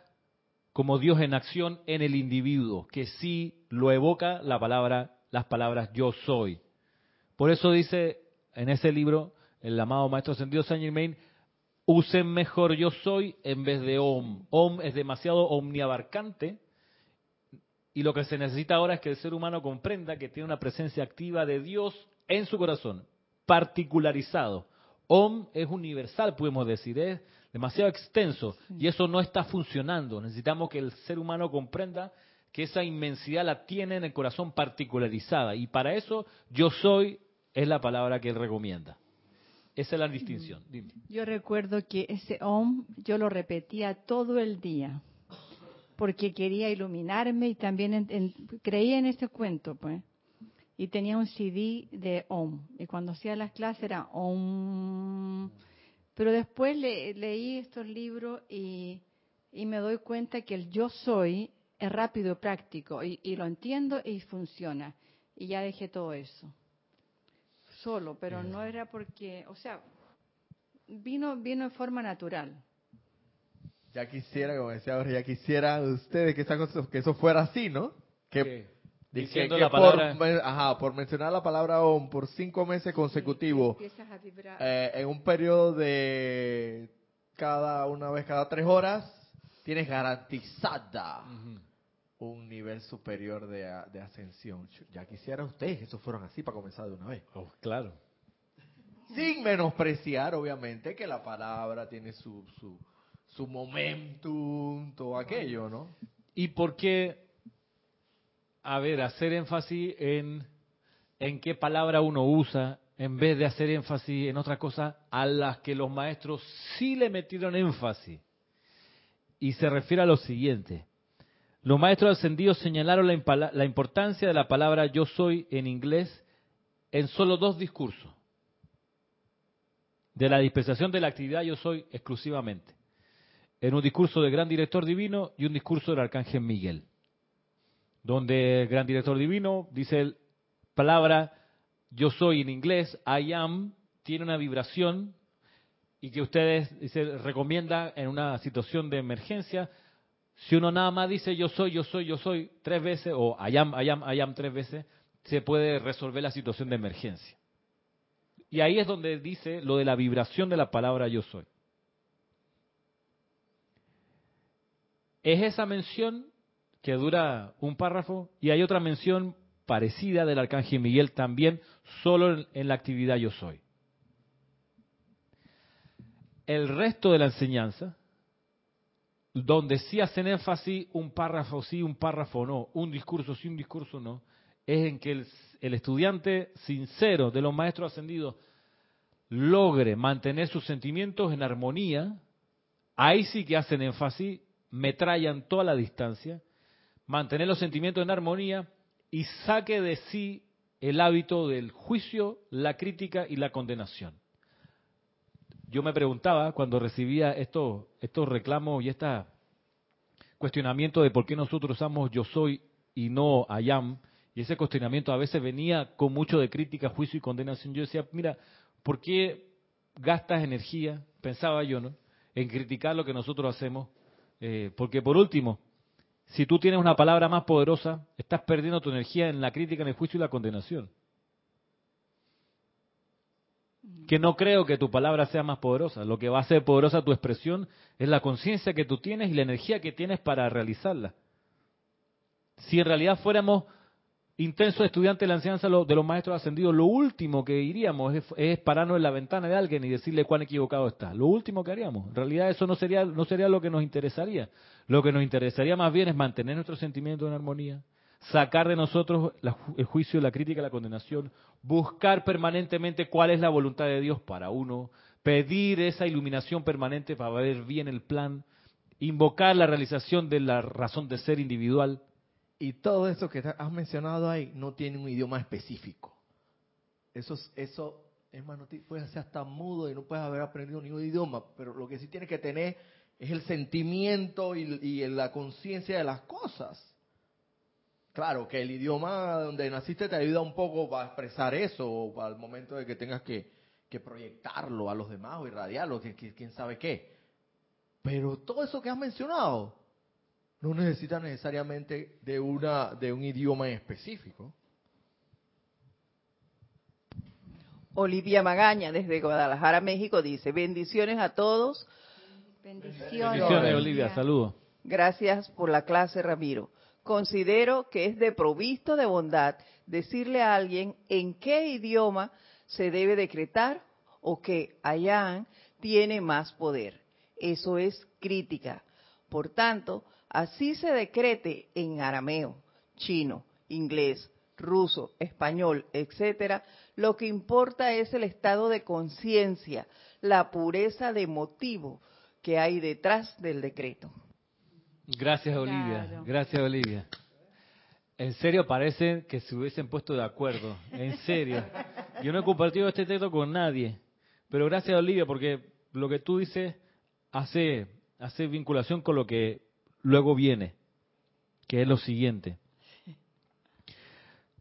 como Dios en acción en el individuo, que sí lo evoca la palabra, las palabras yo soy. Por eso dice en ese libro el amado Maestro Ascendido Saint Germain, usen mejor yo soy en vez de om. Om es demasiado omniabarcante y lo que se necesita ahora es que el ser humano comprenda que tiene una presencia activa de Dios en su corazón, particularizado. Om es universal, podemos decir, es demasiado extenso y eso no está funcionando. Necesitamos que el ser humano comprenda que esa inmensidad la tiene en el corazón particularizada y para eso yo soy es la palabra que él recomienda. Esa es la distinción. Yo recuerdo que ese Om yo lo repetía todo el día porque quería iluminarme y también creía en este cuento, pues. Y tenía un CD de Om y cuando hacía las clases era Om pero después leí estos libros y, me doy cuenta que el yo soy es rápido y práctico y, lo entiendo y funciona. Y ya dejé todo eso. Solo, pero no era porque, o sea, vino, vino de forma natural. Ya quisiera, como decía ahora, ya quisiera ustedes que, que eso fuera así, ¿no? Que, Diciendo la palabra... por, ajá, por mencionar la palabra OM por cinco meses consecutivos, eh, en un periodo de cada una vez cada tres horas, tienes garantizada un nivel superior de, ascensión. Ya quisiera ustedes que eso fueran así para comenzar de una vez. Oh, claro. Sin menospreciar, obviamente, que la palabra tiene su, su, su momentum, todo aquello, ¿no? ¿Y por qué a ver, hacer énfasis en, en qué palabra uno usa, en vez de hacer énfasis en otras cosas a las que los maestros sí le metieron énfasis. Y se refiere a lo siguiente. Los maestros ascendidos señalaron la, la importancia de la palabra yo soy en inglés en solo dos discursos. de la dispensación de la actividad yo soy exclusivamente, en un discurso del gran director divino y un discurso del arcángel Miguel, donde el gran director divino dice palabra yo soy en inglés, I am, tiene una vibración y que ustedes dice, recomienda en una situación de emergencia, si uno nada más dice yo soy, yo soy, yo soy tres veces, o I am, I am, I am tres veces, se puede resolver la situación de emergencia. Y ahí es donde dice lo de la vibración de la palabra yo soy. Es esa mención que dura un párrafo y hay otra mención parecida del arcángel Miguel también, solo en, la actividad yo soy. El resto de la enseñanza, donde sí hacen énfasis un párrafo sí, un párrafo no, un discurso sí, un discurso no, es en que el, estudiante sincero de los maestros ascendidos logre mantener sus sentimientos en armonía, ahí sí que hacen énfasis, metrallan toda la distancia, mantener los sentimientos en armonía y saque de sí el hábito del juicio, la crítica y la condenación. Yo me preguntaba cuando recibía estos, estos reclamos y este cuestionamiento de por qué nosotros usamos yo soy y no ayam, y ese cuestionamiento a veces venía con mucho de crítica, juicio y condenación. Yo decía, mira, ¿por qué gastas energía, pensaba yo, ¿no? en criticar lo que nosotros hacemos? Eh, porque por último, si tú tienes una palabra más poderosa, estás perdiendo tu energía en la crítica, en el juicio y la condenación. Que no creo que tu palabra sea más poderosa. Lo que va a ser poderosa tu expresión es la conciencia que tú tienes y la energía que tienes para realizarla. Si en realidad fuéramos intenso estudiante de la enseñanza de los maestros ascendidos, lo último que iríamos es, pararnos en la ventana de alguien y decirle cuán equivocado está. Lo último que haríamos. En realidad eso no sería, no sería lo que nos interesaría. Lo que nos interesaría más bien es mantener nuestros sentimientos en armonía, sacar de nosotros el juicio, la crítica, la condenación, buscar permanentemente cuál es la voluntad de Dios para uno, pedir esa iluminación permanente para ver bien el plan, invocar la realización de la razón de ser individual y todo eso que has mencionado ahí no tiene un idioma específico. Eso, eso es más, no puedes ser hasta mudo y no puedes haber aprendido ningún idioma, pero lo que sí tienes que tener es el sentimiento y, la conciencia de las cosas. Claro, que el idioma donde naciste te ayuda un poco para expresar eso, o para el momento de que tengas que proyectarlo a los demás o irradiarlo, quién sabe qué. Pero todo eso que has mencionado, no necesita necesariamente de, una, de un idioma específico. Olivia Magaña, desde Guadalajara, México, dice, bendiciones a todos. Bendiciones, bendiciones Olivia, saludos. Gracias por la clase, Ramiro. Considero que es de provisto de bondad decirle a alguien en qué idioma se debe decretar o que Ayán tiene más poder. Eso es crítica. Por tanto, así se decrete en arameo, chino, inglés, ruso, español, etcétera, lo que importa es el estado de conciencia, la pureza de motivo que hay detrás del decreto. Gracias, Olivia. Gracias, Olivia. En serio, parece que se hubiesen puesto de acuerdo. En serio. Yo no he compartido este texto con nadie. Pero gracias, Olivia, porque lo que tú dices hace, hace vinculación con lo que luego viene, que es lo siguiente.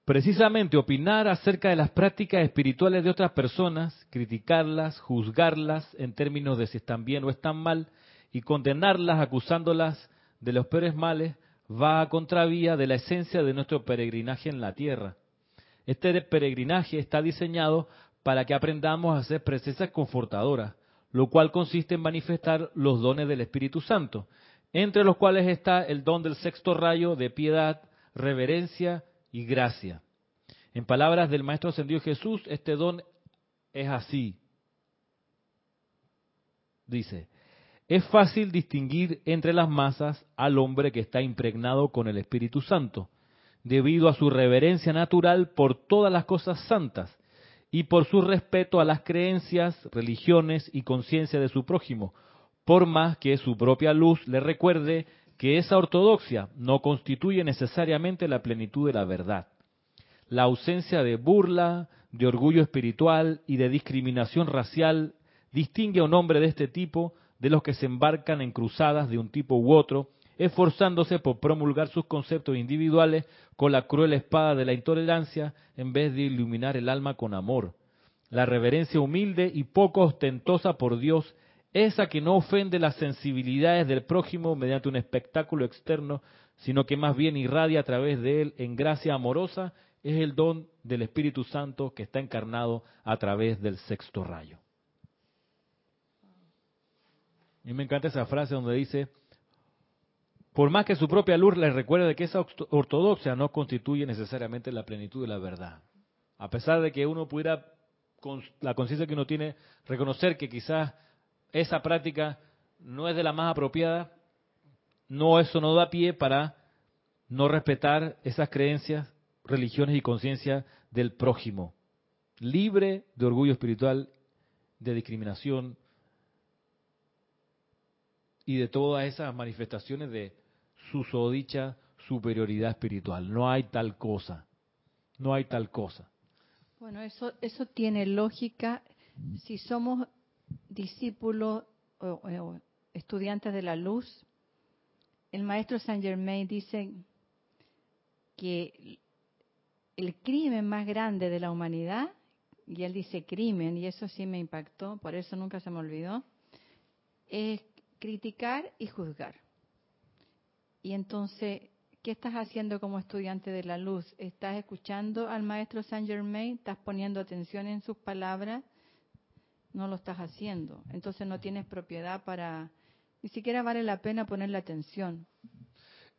Precisamente opinar acerca de las prácticas espirituales de otras personas, criticarlas, juzgarlas en términos de si están bien o están mal, y condenarlas acusándolas de los peores males, va a contravía de la esencia de nuestro peregrinaje en la tierra. Este peregrinaje está diseñado para que aprendamos a ser presencias confortadoras, lo cual consiste en manifestar los dones del Espíritu Santo, entre los cuales está el don del sexto rayo de piedad, reverencia y gracia. En palabras del Maestro Ascendido Jesús, este don es así. Dice, es fácil distinguir entre las masas al hombre que está impregnado con el Espíritu Santo, debido a su reverencia natural por todas las cosas santas y por su respeto a las creencias, religiones y conciencia de su prójimo, por más que su propia luz le recuerde que esa ortodoxia no constituye necesariamente la plenitud de la verdad. La ausencia de burla, de orgullo espiritual y de discriminación racial distingue a un hombre de este tipo de los que se embarcan en cruzadas de un tipo u otro, esforzándose por promulgar sus conceptos individuales con la cruel espada de la intolerancia en vez de iluminar el alma con amor. La reverencia humilde y poco ostentosa por Dios, esa que no ofende las sensibilidades del prójimo mediante un espectáculo externo, sino que más bien irradia a través de él en gracia amorosa, es el don del Espíritu Santo que está encarnado a través del sexto rayo. Y me encanta esa frase donde dice, por más que su propia luz les recuerde que esa ortodoxia no constituye necesariamente la plenitud de la verdad. A pesar de que uno pudiera, con la conciencia que uno tiene, reconocer que quizás esa práctica no es de la más apropiada, no eso no da pie para no respetar esas creencias, religiones y conciencia del prójimo, libre de orgullo espiritual, de discriminación, y de todas esas manifestaciones de susodicha superioridad espiritual. No hay tal cosa. No hay tal cosa. Bueno, eso, eso tiene lógica si somos discípulos o, estudiantes de la luz. El maestro Saint Germain dice que el crimen más grande de la humanidad, y él dice crimen, y eso sí me impactó, por eso nunca se me olvidó, es criticar y juzgar. Y entonces, ¿qué estás haciendo como estudiante de la luz? ¿Estás escuchando al maestro Saint Germain? ¿Estás poniendo atención en sus palabras? No lo estás haciendo. Entonces no tienes propiedad para... Ni siquiera vale la pena ponerle atención.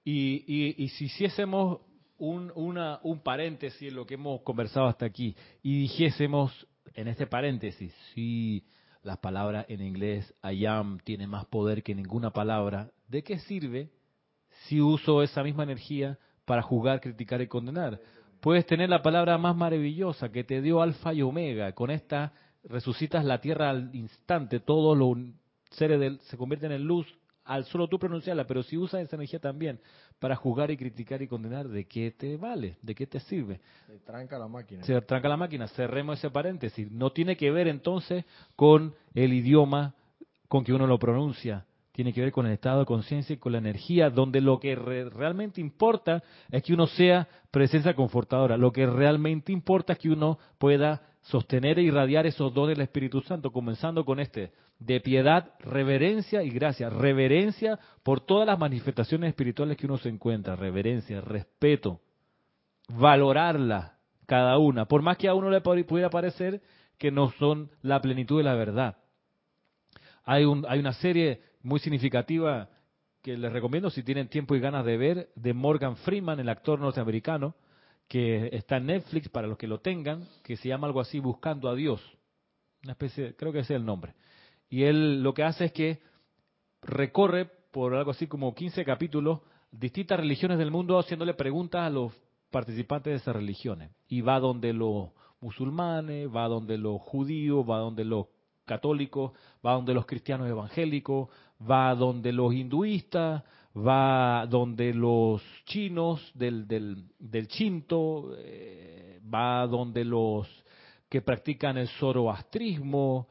Y, y, y si hiciésemos un, una, un paréntesis en lo que hemos conversado hasta aquí y dijésemos en este paréntesis, si las palabras en inglés I am tiene más poder que ninguna palabra, ¿de qué sirve si uso esa misma energía para juzgar, criticar y condenar? Puedes tener la palabra más maravillosa que te dio alfa y omega, con esta resucitas la tierra al instante, todos los seres se convierten en luz al solo tú pronunciarla, pero si usas esa energía también para juzgar y criticar y condenar, ¿de qué te vale? ¿De qué te sirve? Se tranca la máquina. Se tranca la máquina, cerremos ese paréntesis. No tiene que ver entonces con el idioma con que uno lo pronuncia, tiene que ver con el estado de conciencia y con la energía, donde lo que realmente importa es que uno sea presencia confortadora, lo que realmente importa es que uno pueda sostener e irradiar esos dones del Espíritu Santo, comenzando con este, de piedad, reverencia y gracia. Reverencia por todas las manifestaciones espirituales que uno se encuentra, reverencia, respeto, valorarla cada una, por más que a uno le pudiera parecer que no son la plenitud de la verdad. Hay, un, hay una serie muy significativa que les recomiendo si tienen tiempo y ganas de ver, de Morgan Freeman, el actor norteamericano, que está en Netflix para los que lo tengan, que se llama algo así Buscando a Dios. Una especie, creo que ese es el nombre. Y él lo que hace es que recorre por algo así como 15 capítulos distintas religiones del mundo haciéndole preguntas a los participantes de esas religiones. Y va donde los musulmanes, va donde los judíos, va donde los católicos, va donde los cristianos evangélicos, va donde los hinduistas, va donde los chinos del, del, del Chinto, eh, va donde los que practican el zoroastrismo,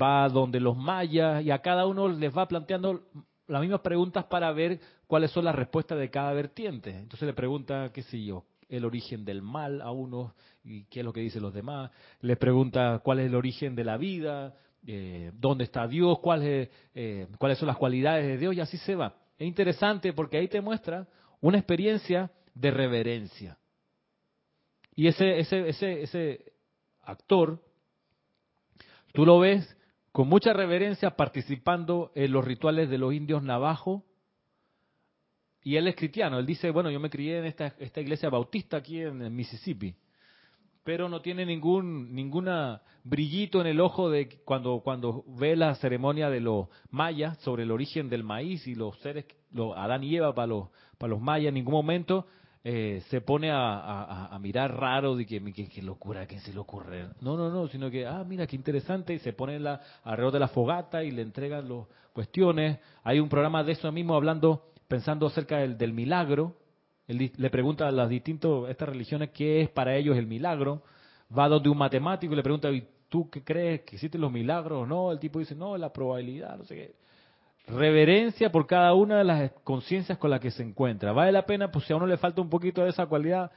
va donde los mayas, y a cada uno les va planteando las mismas preguntas para ver cuáles son las respuestas de cada vertiente. Entonces le pregunta, qué sé yo, el origen del mal a uno y qué es lo que dicen los demás. Les pregunta cuál es el origen de la vida, eh, dónde está Dios, cuál eh, cuáles son las cualidades de Dios, y así se va. Es interesante porque ahí te muestra una experiencia de reverencia. Y ese, ese, ese, ese actor, tú lo ves con mucha reverencia participando en los rituales de los indios navajo. Y él es cristiano. Él dice, bueno, yo me crié en esta, esta iglesia bautista aquí en Mississippi pero no tiene ningún ninguna brillito en el ojo de cuando cuando ve la ceremonia de los mayas sobre el origen del maíz y los seres los Adán y Eva para los para los mayas en ningún momento eh, se pone a, mirar raro de que, que, locura que se le ocurre. No no no sino que ah mira qué interesante y se pone la, alrededor de la fogata y le entregan las cuestiones. Hay un programa de eso mismo hablando pensando acerca del, del milagro él le pregunta a las distintas estas religiones qué es para ellos el milagro. Va donde un matemático y le pregunta, ¿tú qué crees? ¿Que existen los milagros? No, el tipo dice, no, la probabilidad, no sé qué. Reverencia por cada una de las conciencias con las que se encuentra. Vale la pena, pues si a uno le falta un poquito de esa cualidad,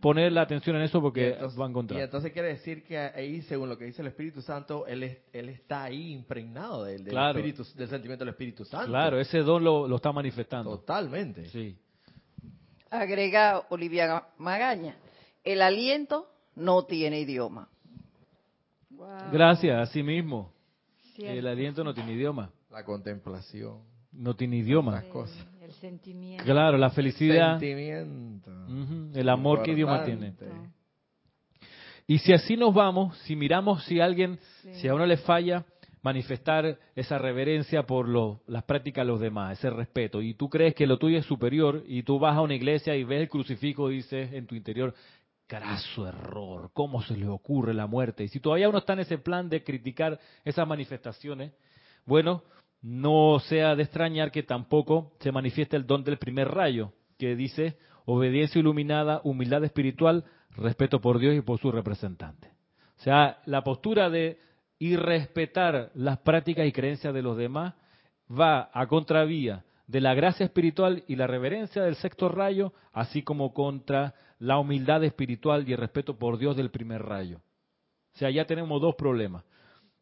poner la atención en eso porque Y entonces- va a encontrar. Y entonces quiere decir que ahí, según lo que dice el Espíritu Santo, él, es- él está ahí impregnado del, del Claro. espíritu, del sentimiento del Espíritu Santo. Claro, ese don lo, lo está manifestando. Totalmente. Sí. Agrega Olivia Magaña, el aliento no tiene idioma. Wow. Gracias, así mismo. Cierto. El aliento no tiene idioma. La contemplación. No tiene idioma. Las cosas. El sentimiento. Claro, la felicidad, Sentimiento. ujú, el amor que idioma tiene. Y si así nos vamos, si miramos si alguien, Sí. si a uno le falla manifestar esa reverencia por lo- las prácticas de los demás, ese respeto, y tú crees que lo tuyo es superior, y tú vas a una iglesia y ves el crucifijo y dices en tu interior, carazo error, ¿cómo se le ocurre la muerte? Y si todavía uno está en ese plan de criticar esas manifestaciones, bueno, no sea de extrañar que tampoco se manifieste el don del primer rayo, que dice obediencia iluminada, humildad espiritual, respeto por Dios y por su representante. O sea, la postura de irrespetar las prácticas y creencias de los demás va a contravía de la gracia espiritual y la reverencia del sexto rayo, así como contra la humildad espiritual y el respeto por Dios del primer rayo. O sea, ya tenemos dos problemas.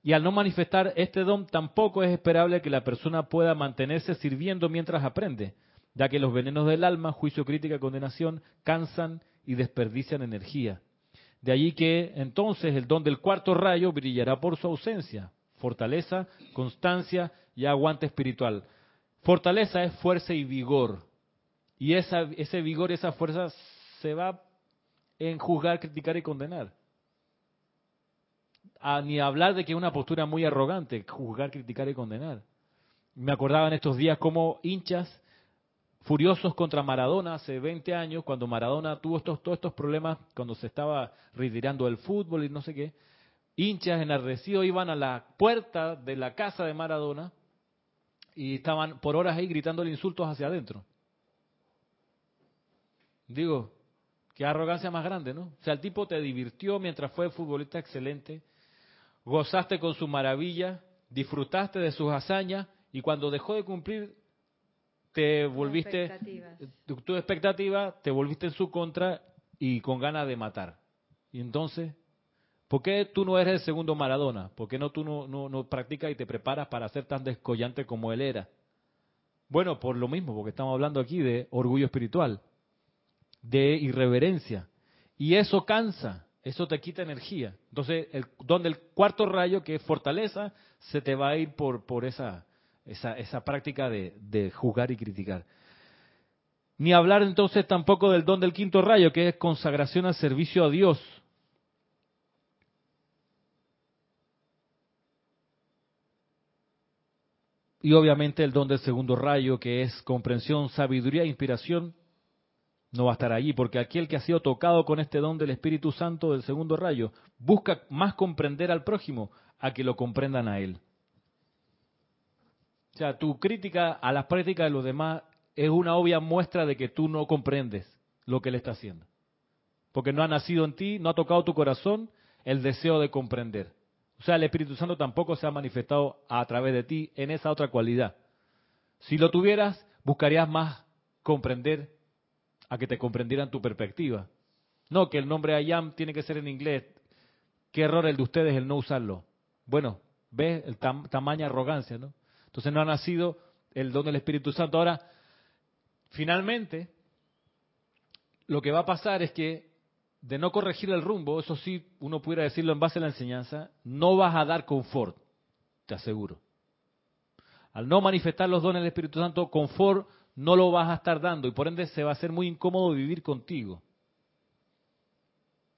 Y al no manifestar este don, tampoco es esperable que la persona pueda mantenerse sirviendo mientras aprende, ya que los venenos del alma, juicio, crítica, condenación, cansan y desperdician energía. De allí que entonces el don del cuarto rayo brillará por su ausencia, fortaleza, constancia y aguante espiritual. Fortaleza es fuerza y vigor. Y esa, ese vigor, esa fuerza se va en juzgar, criticar y condenar. A, ni hablar de que es una postura muy arrogante, juzgar, criticar y condenar. Me acordaba en estos días como hinchas furiosos contra Maradona hace 20 años, cuando Maradona tuvo estos, todos estos problemas, cuando se estaba retirando del fútbol y no sé qué, hinchas enardecidos iban a la puerta de la casa de Maradona y estaban por horas ahí gritándole insultos hacia adentro. Digo, qué arrogancia más grande, ¿no? O sea, el tipo te divirtió mientras fue futbolista excelente, gozaste con su maravilla, disfrutaste de sus hazañas y cuando dejó de cumplir te volviste tu, tu expectativa, te volviste en su contra y con ganas de matar. Y entonces, ¿por qué tú no eres el segundo Maradona? ¿Por qué no tú no, no, no practicas y te preparas para ser tan descollante como él era? Bueno, por lo mismo, porque estamos hablando aquí de orgullo espiritual, de irreverencia. Y eso cansa, eso te quita energía. Entonces, el don del cuarto rayo, que es fortaleza, se te va a ir por, por esa, esa, esa práctica de, de juzgar y criticar. Ni hablar entonces tampoco del don del quinto rayo, que es consagración al servicio a Dios. Y obviamente el don del segundo rayo, que es comprensión, sabiduría e inspiración, no va a estar allí, porque aquel que ha sido tocado con este don del Espíritu Santo del segundo rayo, busca más comprender al prójimo a que lo comprendan a él. O sea, tu crítica a las prácticas de los demás es una obvia muestra de que tú no comprendes lo que él está haciendo. Porque no ha nacido en ti, no ha tocado tu corazón el deseo de comprender. O sea, el Espíritu Santo tampoco se ha manifestado a través de ti en esa otra cualidad. Si lo tuvieras, buscarías más comprender a que te comprendieran tu perspectiva. No, que el nombre Ayam tiene que ser en inglés. Qué error el de ustedes el no usarlo. Bueno, ves el tam- tamaña arrogancia, ¿no? Entonces no ha nacido el don del Espíritu Santo. Ahora, finalmente, lo que va a pasar es que de no corregir el rumbo, eso sí, uno pudiera decirlo en base a la enseñanza, no vas a dar confort, te aseguro. Al no manifestar los dones del Espíritu Santo, confort no lo vas a estar dando y por ende se va a hacer muy incómodo vivir contigo.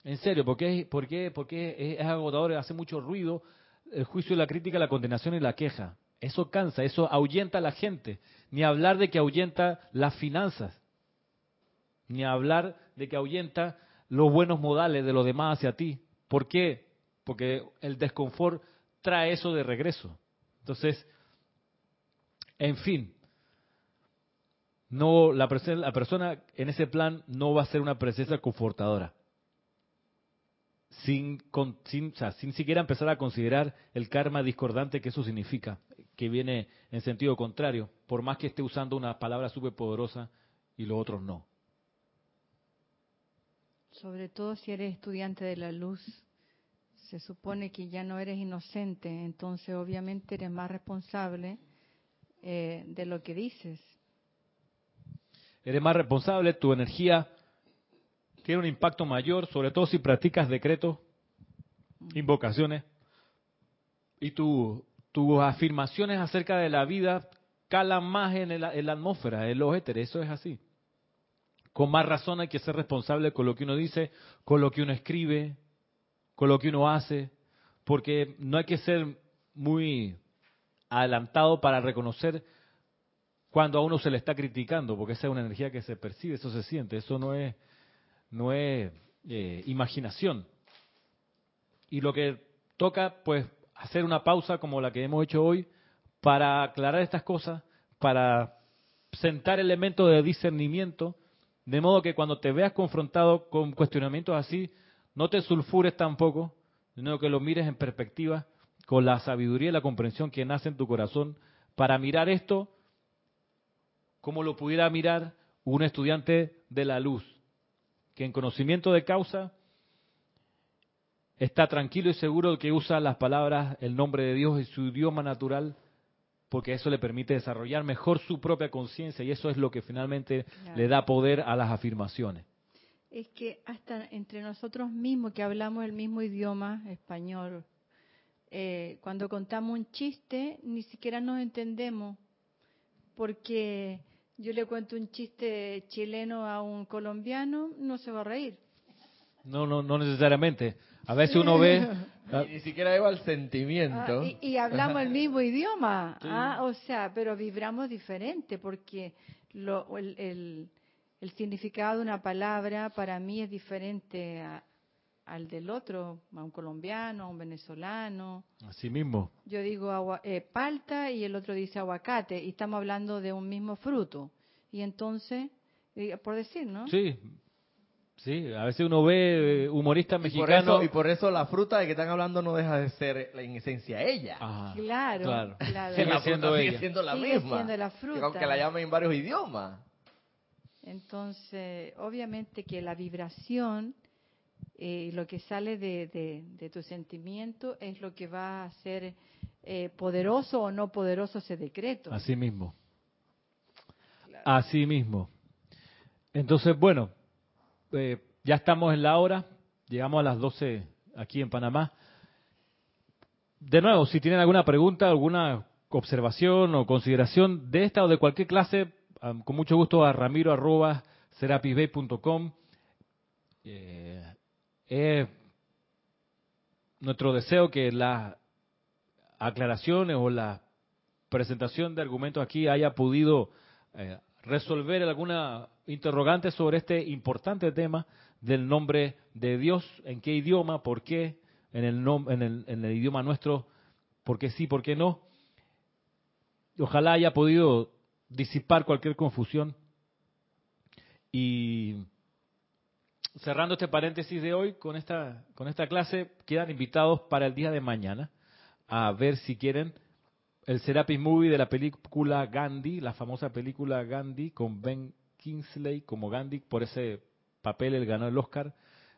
En serio, porque porque, porque es agotador, hace mucho ruido el juicio, la crítica, la condenación y la queja. Eso cansa, eso ahuyenta a la gente. Ni hablar de que ahuyenta las finanzas. Ni hablar de que ahuyenta los buenos modales de los demás hacia ti. ¿Por qué? Porque el desconfort trae eso de regreso. Entonces, en fin, no la, la persona en ese plan no va a ser una presencia confortadora. Sin, con, sin, o sea, sin siquiera empezar a considerar el karma discordante que eso significa, que viene en sentido contrario, por más que esté usando una palabra súper poderosa y los otros no. Sobre todo si eres estudiante de la luz, se supone que ya no eres inocente, entonces obviamente eres más responsable eh, de lo que dices. Eres más responsable, tu energía tiene un impacto mayor, sobre todo si practicas decretos, invocaciones, y tu, tus afirmaciones acerca de la vida calan más en, el- en la atmósfera, en los éteres, eso es así. Con más razón hay que ser responsable con lo que uno dice, con lo que uno escribe, con lo que uno hace, porque no hay que ser muy adelantado para reconocer cuando a uno se le está criticando, porque esa es una energía que se percibe, eso se siente, eso no es, no es eh, imaginación. Y lo que toca, pues, hacer una pausa como la que hemos hecho hoy para aclarar estas cosas, para sentar elementos de discernimiento, de modo que cuando te veas confrontado con cuestionamientos así, no te sulfures tampoco, sino que lo mires en perspectiva con la sabiduría y la comprensión que nace en tu corazón para mirar esto como lo pudiera mirar un estudiante de la luz, que en conocimiento de causa está tranquilo y seguro de que usa las palabras, el nombre de Dios y su idioma natural, porque eso le permite desarrollar mejor su propia conciencia y eso es lo que finalmente Claro. le da poder a las afirmaciones. Es que hasta entre nosotros mismos que hablamos el mismo idioma español, eh, cuando contamos un chiste ni siquiera nos entendemos, porque yo le cuento un chiste chileno a un colombiano, no se va a reír. No, no, no necesariamente. A veces uno ve, Y ni siquiera lleva el sentimiento. Ah, y, y hablamos el mismo idioma, ah, o sea, pero vibramos diferente porque lo, el, el- el significado de una palabra para mí es diferente a- al del otro, a un colombiano, a un venezolano. así mismo. Yo digo agua- eh, palta y el otro dice aguacate y estamos hablando de un mismo fruto. Y entonces, eh, por decir, ¿no? Sí, sí, a veces uno ve eh, humoristas y, por mexicanos. eso, y por eso la fruta de que están hablando no deja de ser en esencia ella. Ajá, Claro, claro. claro. Sigue la siendo ella. sigue siendo la Sigue misma. siendo la Que fruta. Aunque la llamen en varios idiomas. Entonces, obviamente que la vibración, eh, lo que sale de, de- de tu sentimiento es lo que va a hacer eh, poderoso o no poderoso ese decreto. Así mismo. Así mismo. Entonces, bueno, eh, ya estamos en la hora, llegamos a las 12 aquí en Panamá. De nuevo, si tienen alguna pregunta, alguna observación o consideración de esta o de cualquier clase, con mucho gusto a ramiro arroba. Eh, es nuestro deseo que las aclaraciones o la presentación de argumentos aquí haya podido eh, resolver alguna interrogante sobre este importante tema del nombre de Dios, en qué idioma, por qué, en el, nom- en el, en el idioma nuestro, por qué sí, por qué no. Ojalá haya podido disipar cualquier confusión. Y cerrando este paréntesis de hoy con esta, con esta clase, quedan invitados para el día de mañana a ver si quieren el Serapis Movie de la película Gandhi, la famosa película Gandhi con Ben Kingsley como Gandhi, por ese papel él ganó el Oscar,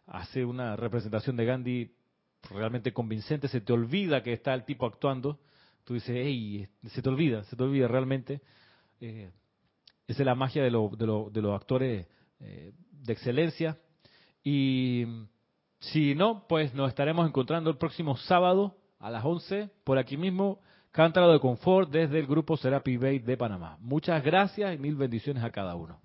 hace una representación de Gandhi realmente convincente, se te olvida que está el tipo actuando, tú dices, hey, se te olvida, se te olvida realmente. Eh, esa es la magia de, lo- de, lo- de los actores eh, de excelencia. Y si no, pues nos estaremos encontrando el próximo sábado a las 11 por aquí mismo, Cántaro de Confort desde el grupo Serapi Bay de Panamá. Muchas gracias y mil bendiciones a cada uno.